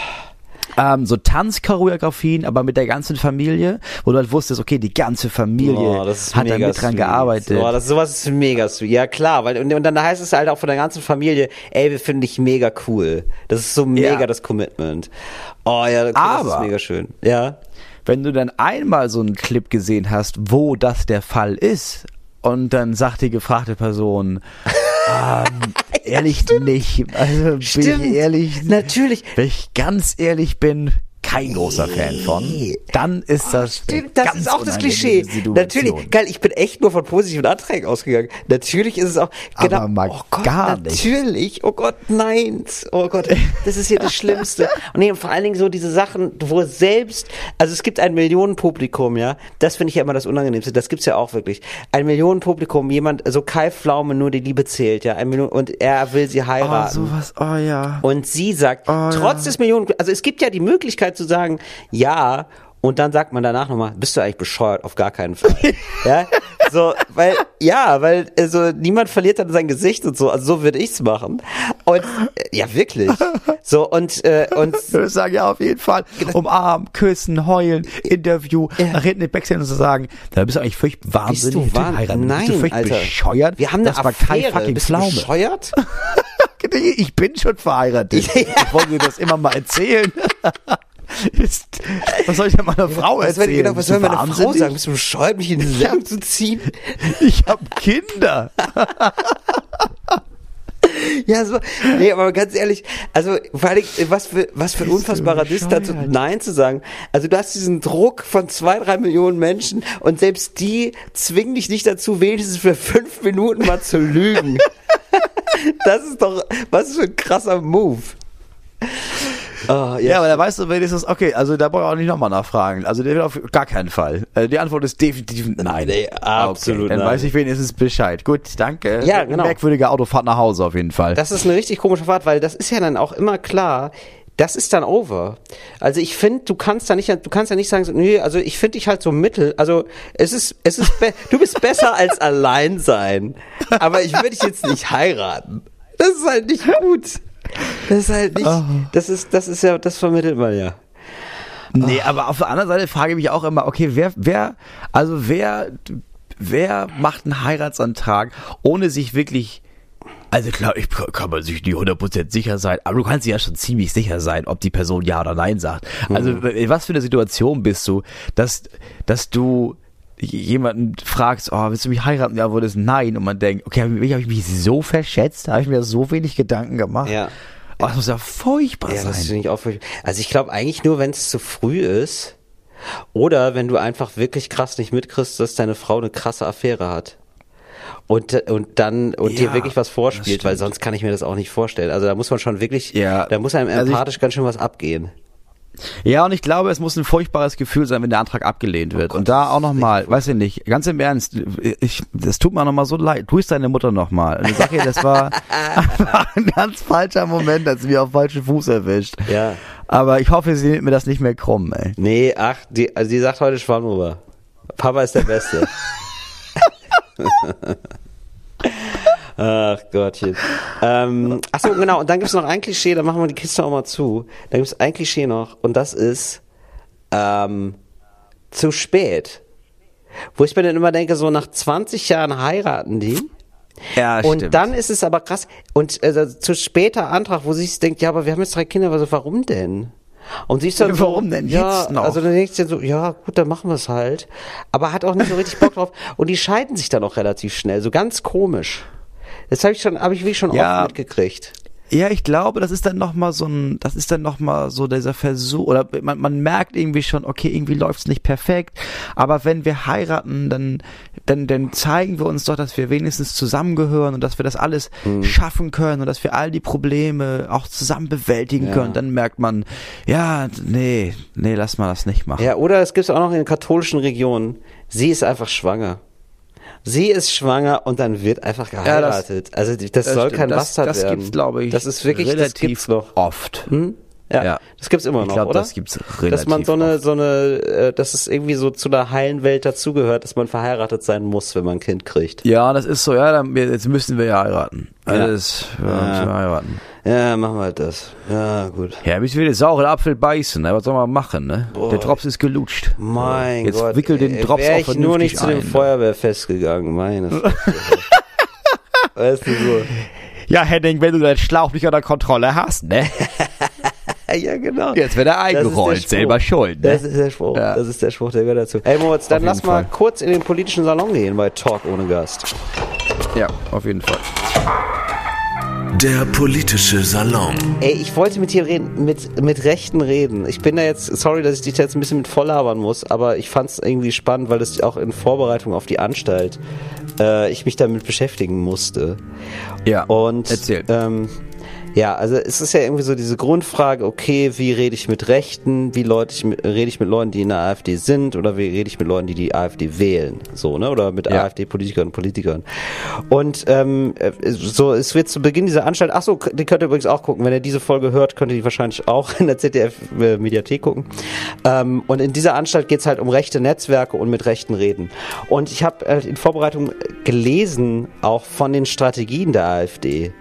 ähm, so Tanzchoreografien, aber mit der ganzen Familie, wo du halt wusstest, okay, die ganze Familie Oh, das hat da mit dran sweet. gearbeitet. Oh, das, sowas ist mega sweet. Ja, klar. Weil, und, und dann heißt es halt auch von der ganzen Familie, ey, wir finden dich mega cool. Das ist so mega Ja. das Commitment. Oh ja, okay, das Aber- ist mega schön. Ja. wenn du dann einmal so einen Clip gesehen hast, wo das der Fall ist, und dann sagt die gefragte Person, ähm, ehrlich nicht. Also bin ich ehrlich, Natürlich. wenn ich ganz ehrlich bin, kein großer Fan von. Dann ist das Stimmt, das ist auch das Klischee. Situation. Natürlich, geil, ich bin echt nur von positiven Anträgen ausgegangen. Natürlich ist es auch, genau, Aber mal oh Gott, gar nicht. natürlich, oh Gott, nein, oh Gott, das ist hier das Schlimmste. Und nee, und vor allen Dingen so diese Sachen, wo selbst, also es gibt ein Millionenpublikum, ja, das finde ich ja immer das Unangenehmste, das gibt's ja auch wirklich. Ein Millionenpublikum, jemand, so Kai Pflaume, nur die Liebe zählt, ja, ein Million, und er will sie Oh, heiraten. sowas, oh ja. Und sie sagt, Oh, trotz des Millionen, also es gibt ja die Möglichkeit zu sagen, ja, und dann sagt man danach nochmal, bist du eigentlich bescheuert? Auf gar keinen Fall. ja, so, weil, ja, weil, also, niemand verliert dann sein Gesicht und so, also so würde ich's machen. Und, äh, ja, wirklich. So, und, äh, und, Ich würde sagen, ja, auf jeden Fall. Umarmen, küssen, heulen, Interview, Ja. nach hinten in Backstage und zu sagen, da bist du eigentlich völlig wahnsinnig. bist du wahn- heiraten. Nein, bist du völlig Alter. bescheuert? Wir haben eine das war kein Affäre. fucking bist du Pflaume. bescheuert? Ich bin schon verheiratet. Ich wollte dir das immer mal erzählen. Ist, was soll ich denn meiner Frau Was, erzählen? wenn, genau, was soll meine Frau sagen? Bist du bescheuert, mich in die Sendung zu ziehen? Ich habe Kinder. Ja, so, nee, aber ganz ehrlich, also vor allem, was für, was für ein unfassbarer Diss dazu. Nein zu sagen. Also du hast diesen Druck von zwei, drei Millionen Menschen und selbst die zwingen dich nicht dazu, wenigstens für fünf Minuten mal zu lügen. das ist doch, was für ein krasser Move. Oh, Ja, aber da weißt du wenigstens, okay, also da brauche ich auch nicht nochmal nachfragen. Also der will auf gar keinen Fall. Äh, Die Antwort ist definitiv nein. Nee, absolut okay, Dann nein. weiß ich wenigstens Bescheid. Gut, danke. Ja, genau. Merkwürdige Autofahrt nach Hause auf jeden Fall. Das ist eine richtig komische Fahrt, weil das ist ja dann auch immer klar, das ist dann over. Also ich finde, du kannst da nicht, du kannst ja nicht sagen, so, nee, also ich finde dich halt so mittel. Also es ist, es ist, du bist besser als allein sein. Aber ich würde dich jetzt nicht heiraten. Das ist halt nicht gut. Das ist halt nicht, das ist, das ist ja, das vermittelt man ja. Nee, aber auf der anderen Seite frage ich mich auch immer, okay, wer, wer, also wer, wer macht einen Heiratsantrag, ohne sich wirklich Also klar, ich kann man sich nicht 100% sicher sein, aber du kannst dir ja schon ziemlich sicher sein, ob die Person ja oder nein sagt. Also in was für eine Situation bist du, dass, dass du jemanden fragst, oh, willst du mich heiraten? Ja, wurde es nein. Und man denkt, okay, habe ich mich so verschätzt? Habe ich mir so wenig Gedanken gemacht? Ja. Oh, das muss ja furchtbar Ja, das sein. finde ich auch furchtbar. Also ich glaube eigentlich nur, wenn es zu früh ist oder wenn du einfach wirklich krass nicht mitkriegst, dass deine Frau eine krasse Affäre hat. Und, und dann und dir Ja, wirklich was das vorspielt, weil sonst kann ich mir das auch nicht vorstellen. Also da muss man schon wirklich, Ja, da muss einem also ich- empathisch ganz schön was abgehen. Ja, und ich glaube, es muss ein furchtbares Gefühl sein, wenn der Antrag abgelehnt wird. und da auch nochmal, weiß ich nicht, ganz im Ernst, ich, das tut mir nochmal so leid. Du deine Mutter nochmal. Und ich sag ihr, das war ein ganz falscher Moment, als sie mich auf falschen Fuß erwischt. Ja. Aber ich hoffe, sie nimmt mir das nicht mehr krumm, ey. Nee, ach, die, also die sagt heute Schwamm Papa ist der Beste. Ach Gottchen. Ähm, ach so, genau. Und dann gibt's noch ein Klischee, da machen wir die Kiste auch mal zu. Da gibt's ein Klischee noch und das ist ähm, zu spät. Wo ich mir dann immer denke, so nach 20 Jahren heiraten die. Ja, Und dann ist es aber krass. Und äh, zu später Antrag, wo sie sich denkt, ja, aber wir haben jetzt drei Kinder, also warum denn? Und sie ist dann Ja, so, warum denn ja, jetzt noch? Also dann denkst du dir so, ja, gut, dann machen wir es halt. Aber hat auch nicht so richtig Bock drauf. Und die scheiden sich dann auch relativ schnell, so ganz komisch. Das habe ich schon, habe ich wirklich schon Ja. oft mitgekriegt. Ja, ich glaube, das ist dann nochmal so ein, das ist dann nochmal so dieser Versuch, oder man, man merkt irgendwie schon, okay, irgendwie läuft's nicht perfekt, aber wenn wir heiraten, dann, dann, dann zeigen wir uns doch, dass wir wenigstens zusammengehören und dass wir das alles Mhm. schaffen können und dass wir all die Probleme auch zusammen bewältigen Ja. können. Dann merkt man, ja, nee, nee, lass mal das nicht machen. Ja, oder es gibt auch noch in den katholischen Regionen, sie ist einfach schwanger. Sie ist schwanger und dann wird einfach geheiratet. also die- das, soll stimmt. kein das, Bastard das werden. gibt's, glaube ich, Das ist wirklich, das relativ gibt's noch. oft. Hm? Ja, Ja. das gibt's immer Ich noch, glaub, oder? das gibt's Dass man relativ so eine, oft. so eine, äh, dass es irgendwie so zu einer heilen Welt dazugehört, dass man verheiratet sein muss, wenn man ein Kind kriegt. Ja, das ist so, ja, dann, jetzt müssen wir ja heiraten. Also Ja. das, ja, müssen wir heiraten. Ja, machen wir halt das. Ja, gut. Ja, müssen wir den sauren Apfel beißen, ne? was soll man machen, ne? Der Drops ist gelutscht. Mein Jetzt Gott. wickel den ey, Drops wär auch ich vernünftig nur nicht zu dem ein, ne? Feuerwehrfest gegangen, meine Fresse. Weißt du so. Ja, Henning, wenn du deinen Schlauch nicht unter Kontrolle hast, ne? Ja, genau. Jetzt wird er Das eingerollt, selber schuld, Das ne? ist der Spruch. Ja. Das ist der Spruch, der gehört dazu. Ey, Moritz, dann lass jeden mal Fall. kurz in den politischen Salon gehen bei Talk ohne Gast. Ja, auf jeden Fall. Der politische Salon. Ey, ich wollte mit dir reden, mit, mit Rechten reden. Ich bin da jetzt, sorry, dass ich dich jetzt ein bisschen mit volllabern muss, aber ich fand es irgendwie spannend, weil das auch in Vorbereitung auf die Anstalt äh, ich mich damit beschäftigen musste. Ja, Und erzähl. Ähm, ja, also es ist ja irgendwie so diese Grundfrage, okay, wie rede ich mit Rechten, wie Leute ich rede ich mit Leuten, die in der AfD sind oder wie rede ich mit Leuten, die die AfD wählen, so, ne, oder mit Ja. AfD-Politikern und Politikern. Und ähm, äh, so, es wird zu Beginn dieser Anstalt, ach so, die könnt ihr übrigens auch gucken, wenn ihr diese Folge hört, könnt ihr die wahrscheinlich auch in der ZDF-Mediathek gucken. Ähm, und in dieser Anstalt geht's halt um rechte Netzwerke und mit Rechten reden. Und ich habe halt in Vorbereitung gelesen, auch von den Strategien der AfD.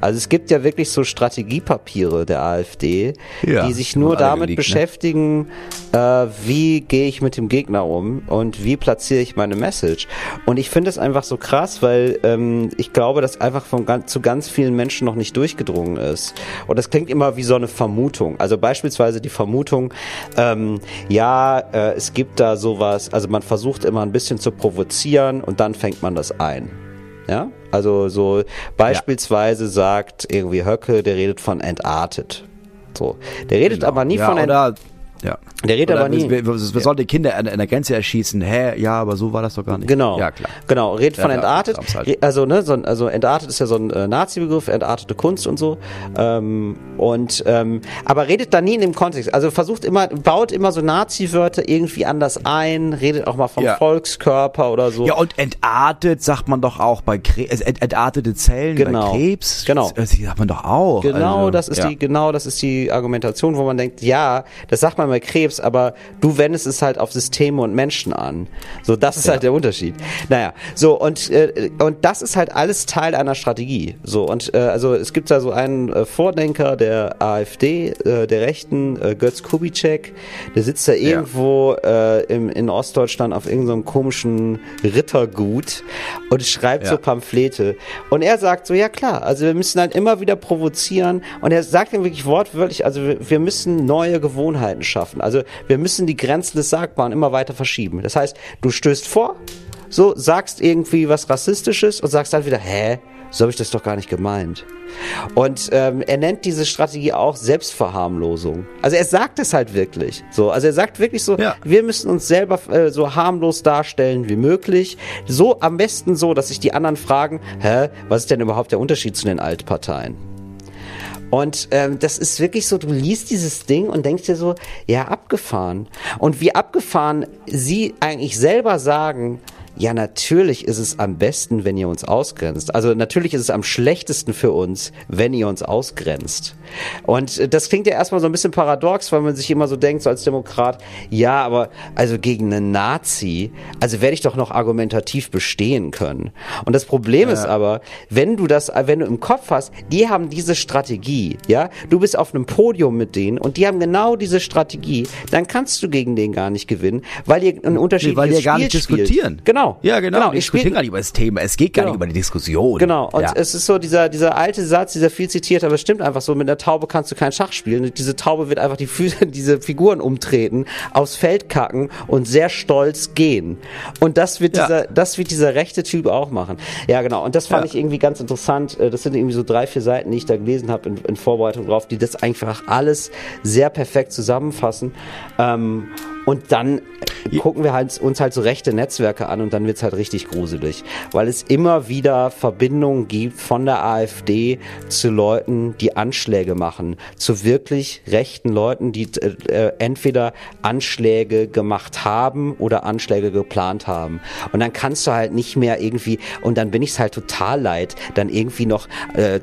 Also es gibt ja wirklich so Strategiepapiere der AfD, Ja, die sich nur damit geleakt, ne? beschäftigen, äh, wie gehe ich mit dem Gegner um und wie platziere ich meine Message. Und ich finde es einfach so krass, weil ähm, ich glaube, dass einfach von ganz, zu ganz vielen Menschen noch nicht durchgedrungen ist. Und das klingt immer wie so eine Vermutung. Also beispielsweise die Vermutung, ähm, ja, äh, es gibt da sowas, also man versucht immer ein bisschen zu provozieren und dann fängt man das ein. Ja, also so beispielsweise sagt irgendwie Höcke, der redet von entartet. So, der redet aber nie ja, von ent oder, ja. der redet Oder aber nie. Wir, wir, wir sollen die Kinder an, an der Grenze erschießen. Hä? Ja, aber so war das doch gar nicht. Genau. Ja, klar. Genau, redet Ja, von entartet. Halt. Also, ne, so, also entartet ist ja so ein äh, Nazi-Begriff, entartete Kunst und so. Ähm, und ähm, aber redet da nie in dem Kontext. Also versucht immer, baut immer so Nazi-Wörter irgendwie anders ein, redet auch mal vom Ja. Volkskörper oder so. Ja, und entartet sagt man doch auch bei Krebs, ent, entartete Zellen Genau. bei Krebs. Genau. Das sagt man doch auch. Genau, also, das ist ja. die, genau, das ist die Argumentation, wo man denkt, ja, das sagt man bei Krebs, aber du wendest es halt auf Systeme und Menschen an. So, das ist halt der Unterschied. Naja, so und äh, und das ist halt alles Teil einer Strategie. So und äh, also es gibt da so einen äh, Vordenker der AfD, äh, der Rechten, äh, Götz Kubitschek, der sitzt da irgendwo äh, im, in Ostdeutschland auf irgendeinem komischen Rittergut und schreibt Ja. so Pamphlete. Und er sagt so, ja klar, also wir müssen halt immer wieder provozieren. Und er sagt dann wirklich wortwörtlich, also wir, wir müssen neue Gewohnheiten schaffen. Also wir müssen die Grenzen des Sagbaren immer weiter verschieben. Das heißt, du stößt vor, so sagst irgendwie was Rassistisches und sagst dann wieder, hä, so habe ich das doch gar nicht gemeint. Und ähm, er nennt diese Strategie auch Selbstverharmlosung. Also er sagt es halt wirklich. So, also er sagt wirklich so, Ja. wir müssen uns selber äh, so harmlos darstellen wie möglich. So am besten so, dass sich die anderen fragen, hä, was ist denn überhaupt der Unterschied zu den Altparteien? Und ähm, das ist wirklich so, du liest dieses Ding und denkst dir so, ja, abgefahren. Und wie abgefahren sie eigentlich selber sagen, ja, natürlich ist es am besten, wenn ihr uns ausgrenzt. Also natürlich ist es am schlechtesten für uns, wenn ihr uns ausgrenzt. Und äh, das klingt ja erstmal so ein bisschen paradox, weil man sich immer so denkt, so als Demokrat, ja, aber also gegen einen Nazi, also werde ich doch noch argumentativ bestehen können. Und das Problem ist aber, wenn du das, äh, wenn du im Kopf hast, die haben diese Strategie, ja, du bist auf einem Podium mit denen und die haben genau diese Strategie, dann kannst du gegen den gar nicht gewinnen, weil ihr ein unterschiedliches weil die ja gar Spiel nicht spielt. diskutieren. Genau. Ja, genau. genau. Spiel, diskutieren gar nicht über das Thema. Es geht gar Genau. nicht über die Diskussion. Genau, und ja. es ist so dieser, dieser alte Satz, dieser viel zitierte, aber es stimmt einfach so, mit einer Taube kannst du kein Schach spielen. Diese Taube wird einfach die Füße, diese Figuren umtreten, aufs Feld kacken und sehr stolz gehen. Und das wird Ja. dieser, das wird dieser rechte Typ auch machen. Ja, genau. Und das fand Ja. ich irgendwie ganz interessant. Äh, Das sind irgendwie so drei, vier Seiten, die ich da gelesen habe in, in Vorbereitung drauf, die das einfach alles sehr perfekt zusammenfassen. Ähm, und dann gucken wir halt, uns halt so rechte Netzwerke an und dann wird's halt richtig gruselig. Weil es immer wieder Verbindungen gibt von der AfD zu Leuten, die Anschläge machen. Zu wirklich rechten Leuten, die äh, äh, entweder Anschläge gemacht haben oder Anschläge geplant haben. Und dann kannst du halt nicht mehr irgendwie, und dann bin ich's halt total leid, dann irgendwie noch äh, äh,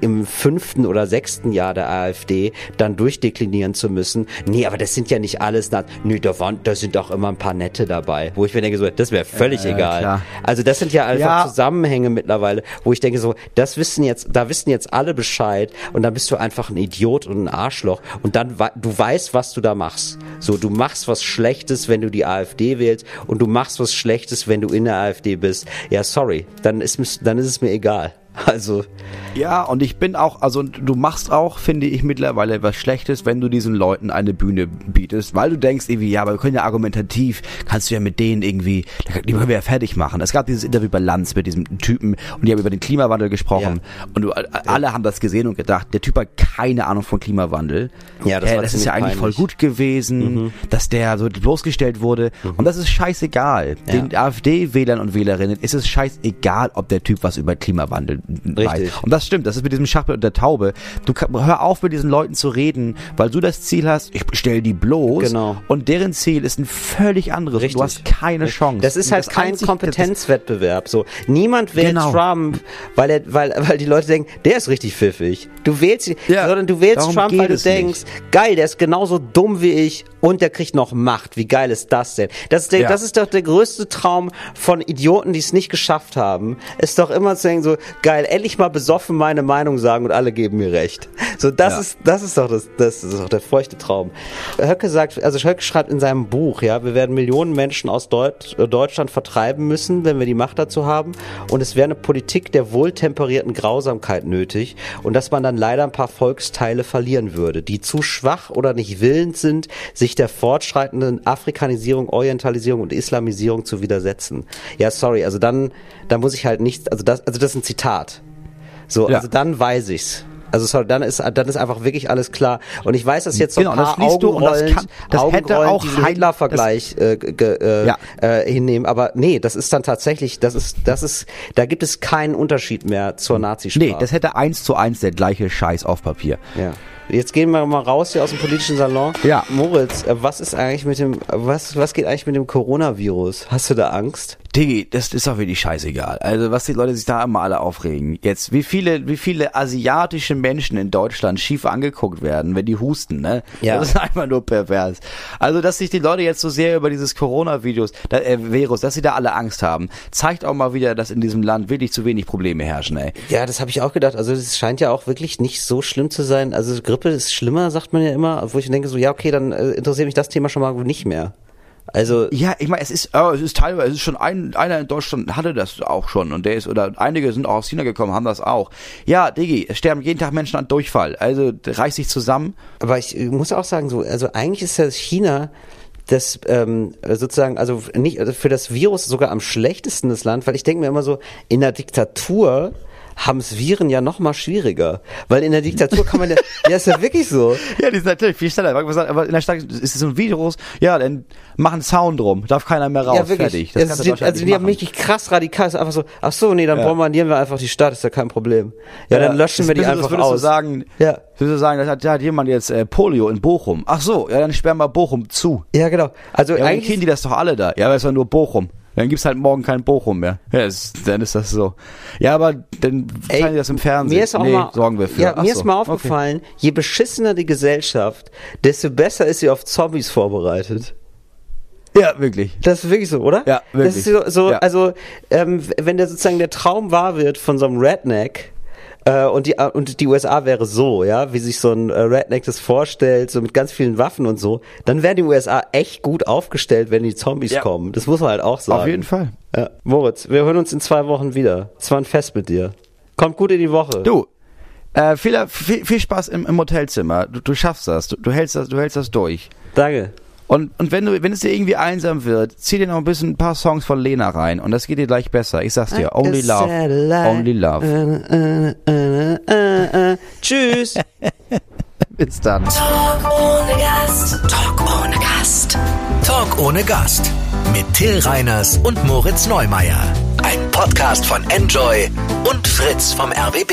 im fünften oder sechsten Jahr der AfD dann durchdeklinieren zu müssen. Nee, aber das sind ja nicht alles, nee, da, waren, da sind auch immer ein paar nette dabei. Wo ich mir denke, so, das wäre völlig Äh, egal. klar. Also das sind ja einfach Ja. Zusammenhänge mittlerweile, wo ich denke so, das wissen jetzt, da wissen jetzt alle Bescheid und dann bist du einfach ein Idiot und ein Arschloch und dann du weißt, was du da machst. So, du machst was Schlechtes, wenn du die AfD wählst und du machst was Schlechtes, wenn du in der AfD bist. Ja, sorry, dann ist dann ist es mir egal. Also Ja, und ich bin auch, also du machst auch, finde ich, mittlerweile was Schlechtes, wenn du diesen Leuten eine Bühne bietest, weil du denkst irgendwie, ja, aber wir können ja argumentativ, kannst du ja mit denen irgendwie, die können wir ja fertig machen. Es gab dieses Interview bei Lanz mit diesem Typen und die haben über den Klimawandel gesprochen und du, alle haben das gesehen und gedacht, der Typ hat keine Ahnung von Klimawandel. Ja, das war das ist ja eigentlich voll peinlich. Mhm. gut gewesen, dass der so bloßgestellt wurde und das ist scheißegal. Ja. Den AfD-Wählern und Wählerinnen ist es scheißegal, ob der Typ was über Klimawandel weiß. Richtig. Und das stimmt, das ist mit diesem Schachbrett und der Taube. Du hör auf mit diesen Leuten zu reden, weil du das Ziel hast, ich stell die bloß Genau. und deren Ziel ist ein völlig anderes. Richtig. Du hast keine Chance. Das ist Und halt kein einzig- Kompetenzwettbewerb. So niemand wählt Genau. Trump, weil er, weil, weil die Leute denken, der ist richtig pfiffig. Du wählst, ihn, Ja, sondern du wählst darum Trump, weil du denkst, geil, der ist genauso dumm wie ich und der kriegt noch Macht. Wie geil ist das denn? Das ist, der, Ja. das ist doch der größte Traum von Idioten, die es nicht geschafft haben. Ist doch immer zu denken so, geil, endlich mal besoffen meine Meinung sagen und alle geben mir recht. So, das Ja. ist, das ist doch das, das ist doch der feuchte Traum. Höcke sagt, also Höcke schreibt in seinem Buch, ja, wir werden Millionen Menschen aus Deut äh, Deutschland vertreiben müssen, wenn wir die Macht dazu haben. Und es wäre eine Politik der wohltemperierten Grausamkeit nötig und dass man dann leider ein paar Volksteile verlieren würde, die zu schwach oder nicht willens sind, sich der fortschreitenden Afrikanisierung, Orientalisierung und Islamisierung zu widersetzen. Ja, sorry, also dann, da muss ich halt nichts, also das, also das ist ein Zitat. So, Ja. also dann weiß ich's. Also sorry, dann ist dann ist einfach wirklich alles klar. Und ich weiß, dass jetzt so ein Genau, paar das liest du und das Augenrollen, kann- das hätte Augenrollen auch diesen Hein- Hitler-Vergleich äh, ge- äh, Ja. äh, hinnehmen. Aber nee, das ist dann tatsächlich, das ist, das ist, da gibt es keinen Unterschied mehr zur Nazisprache. Nee, das hätte eins zu eins der gleiche Scheiß auf Papier. Ja. Jetzt gehen wir mal raus hier aus dem politischen Salon. Ja. Moritz, äh, was ist eigentlich mit dem, was, was geht eigentlich mit dem Coronavirus? Hast du da Angst? Diggi, das ist doch wirklich scheißegal. Also was die Leute sich da immer alle aufregen. Jetzt, wie viele, wie viele asiatische Menschen in Deutschland schief angeguckt werden, wenn die husten, ne? Ja. Das ist einfach nur pervers. Also, dass sich die Leute jetzt so sehr über dieses Coronavirus, äh, Virus, dass sie da alle Angst haben, zeigt auch mal wieder, dass in diesem Land wirklich zu wenig Probleme herrschen, ey. Ja, das habe ich auch gedacht. Also es scheint ja auch wirklich nicht so schlimm zu sein. Also Grippe ist schlimmer, sagt man ja immer. Wo ich denke so, ja okay, dann äh, interessiert mich das Thema schon mal nicht mehr. Also Ja, ich meine, es ist, äh, es ist teilweise, es ist schon ein, einer in Deutschland hatte das auch schon und der ist, oder einige sind auch aus China gekommen, haben das auch. Ja, Diggi, es sterben jeden Tag Menschen an Durchfall. Also reiß dich zusammen. Aber ich muss auch sagen, so, also eigentlich ist ja China das ähm, sozusagen, also nicht also für das Virus sogar am schlechtesten das Land, weil ich denke mir immer so, in der Diktatur haben es Viren ja noch mal schwieriger, weil in der Diktatur kann man ja, ja ist ja wirklich so. Ja, die sind natürlich viel schneller. Aber in der Stadt ist es so ein Virus, ja, dann mach einen Sound drum, darf keiner mehr raus, ja, wirklich. fertig. Das du sind, also die haben machen. wirklich krass radikal, ist einfach so, ach so, nee, dann Ja. bombardieren wir einfach die Stadt, ist ja kein Problem. Ja, dann löschen das wir die einfach das würdest aus. Du sagen, Ja. Würdest du sagen, das hat, da hat jemand jetzt äh, Polio in Bochum. Ach so, ja, dann sperren wir Bochum zu. Ja, genau. Also Ja, eigentlich kriegen die das doch alle da. Ja, aber es war nur Bochum. Dann gibt's halt morgen kein Bochum mehr. Ja, das, dann ist das so. Ja, aber dann zeigen die das im Fernsehen. Mir ist auch nee, mal, sorgen wir für. Ja, Ach mir so. ist mal aufgefallen, je beschissener die Gesellschaft, desto besser ist sie auf Zombies vorbereitet. Okay. Ja, wirklich. Das ist wirklich so, oder? Ja, Das ist wirklich. so, so Ja. also ähm, wenn der sozusagen der Traum wahr wird von so einem Redneck äh, und die und die USA wäre so, ja, wie sich so ein äh, Redneck das vorstellt, so mit ganz vielen Waffen und so, dann wären die USA echt gut aufgestellt, wenn die Zombies Ja. kommen. Das muss man halt auch sagen. Auf jeden Fall. Ja. Moritz, wir hören uns in zwei Wochen wieder. Es war ein Fest mit dir. Kommt gut in die Woche. Du, äh, viel, viel, viel Spaß im, im Hotelzimmer. Du, du schaffst das. Du, du hältst das. Du hältst das durch. Danke. Und, und wenn du, wenn es dir irgendwie einsam wird, zieh dir noch ein bisschen ein paar Songs von Lena rein und das geht dir gleich besser. Ich sag's dir, only love, only love. Äh, äh, äh, äh. Tschüss. Bis dann. Talk ohne Gast. Talk ohne Gast. Talk ohne Gast. Mit Till Reiners und Moritz Neumeier. Ein Podcast von Enjoy und Fritz vom RBB.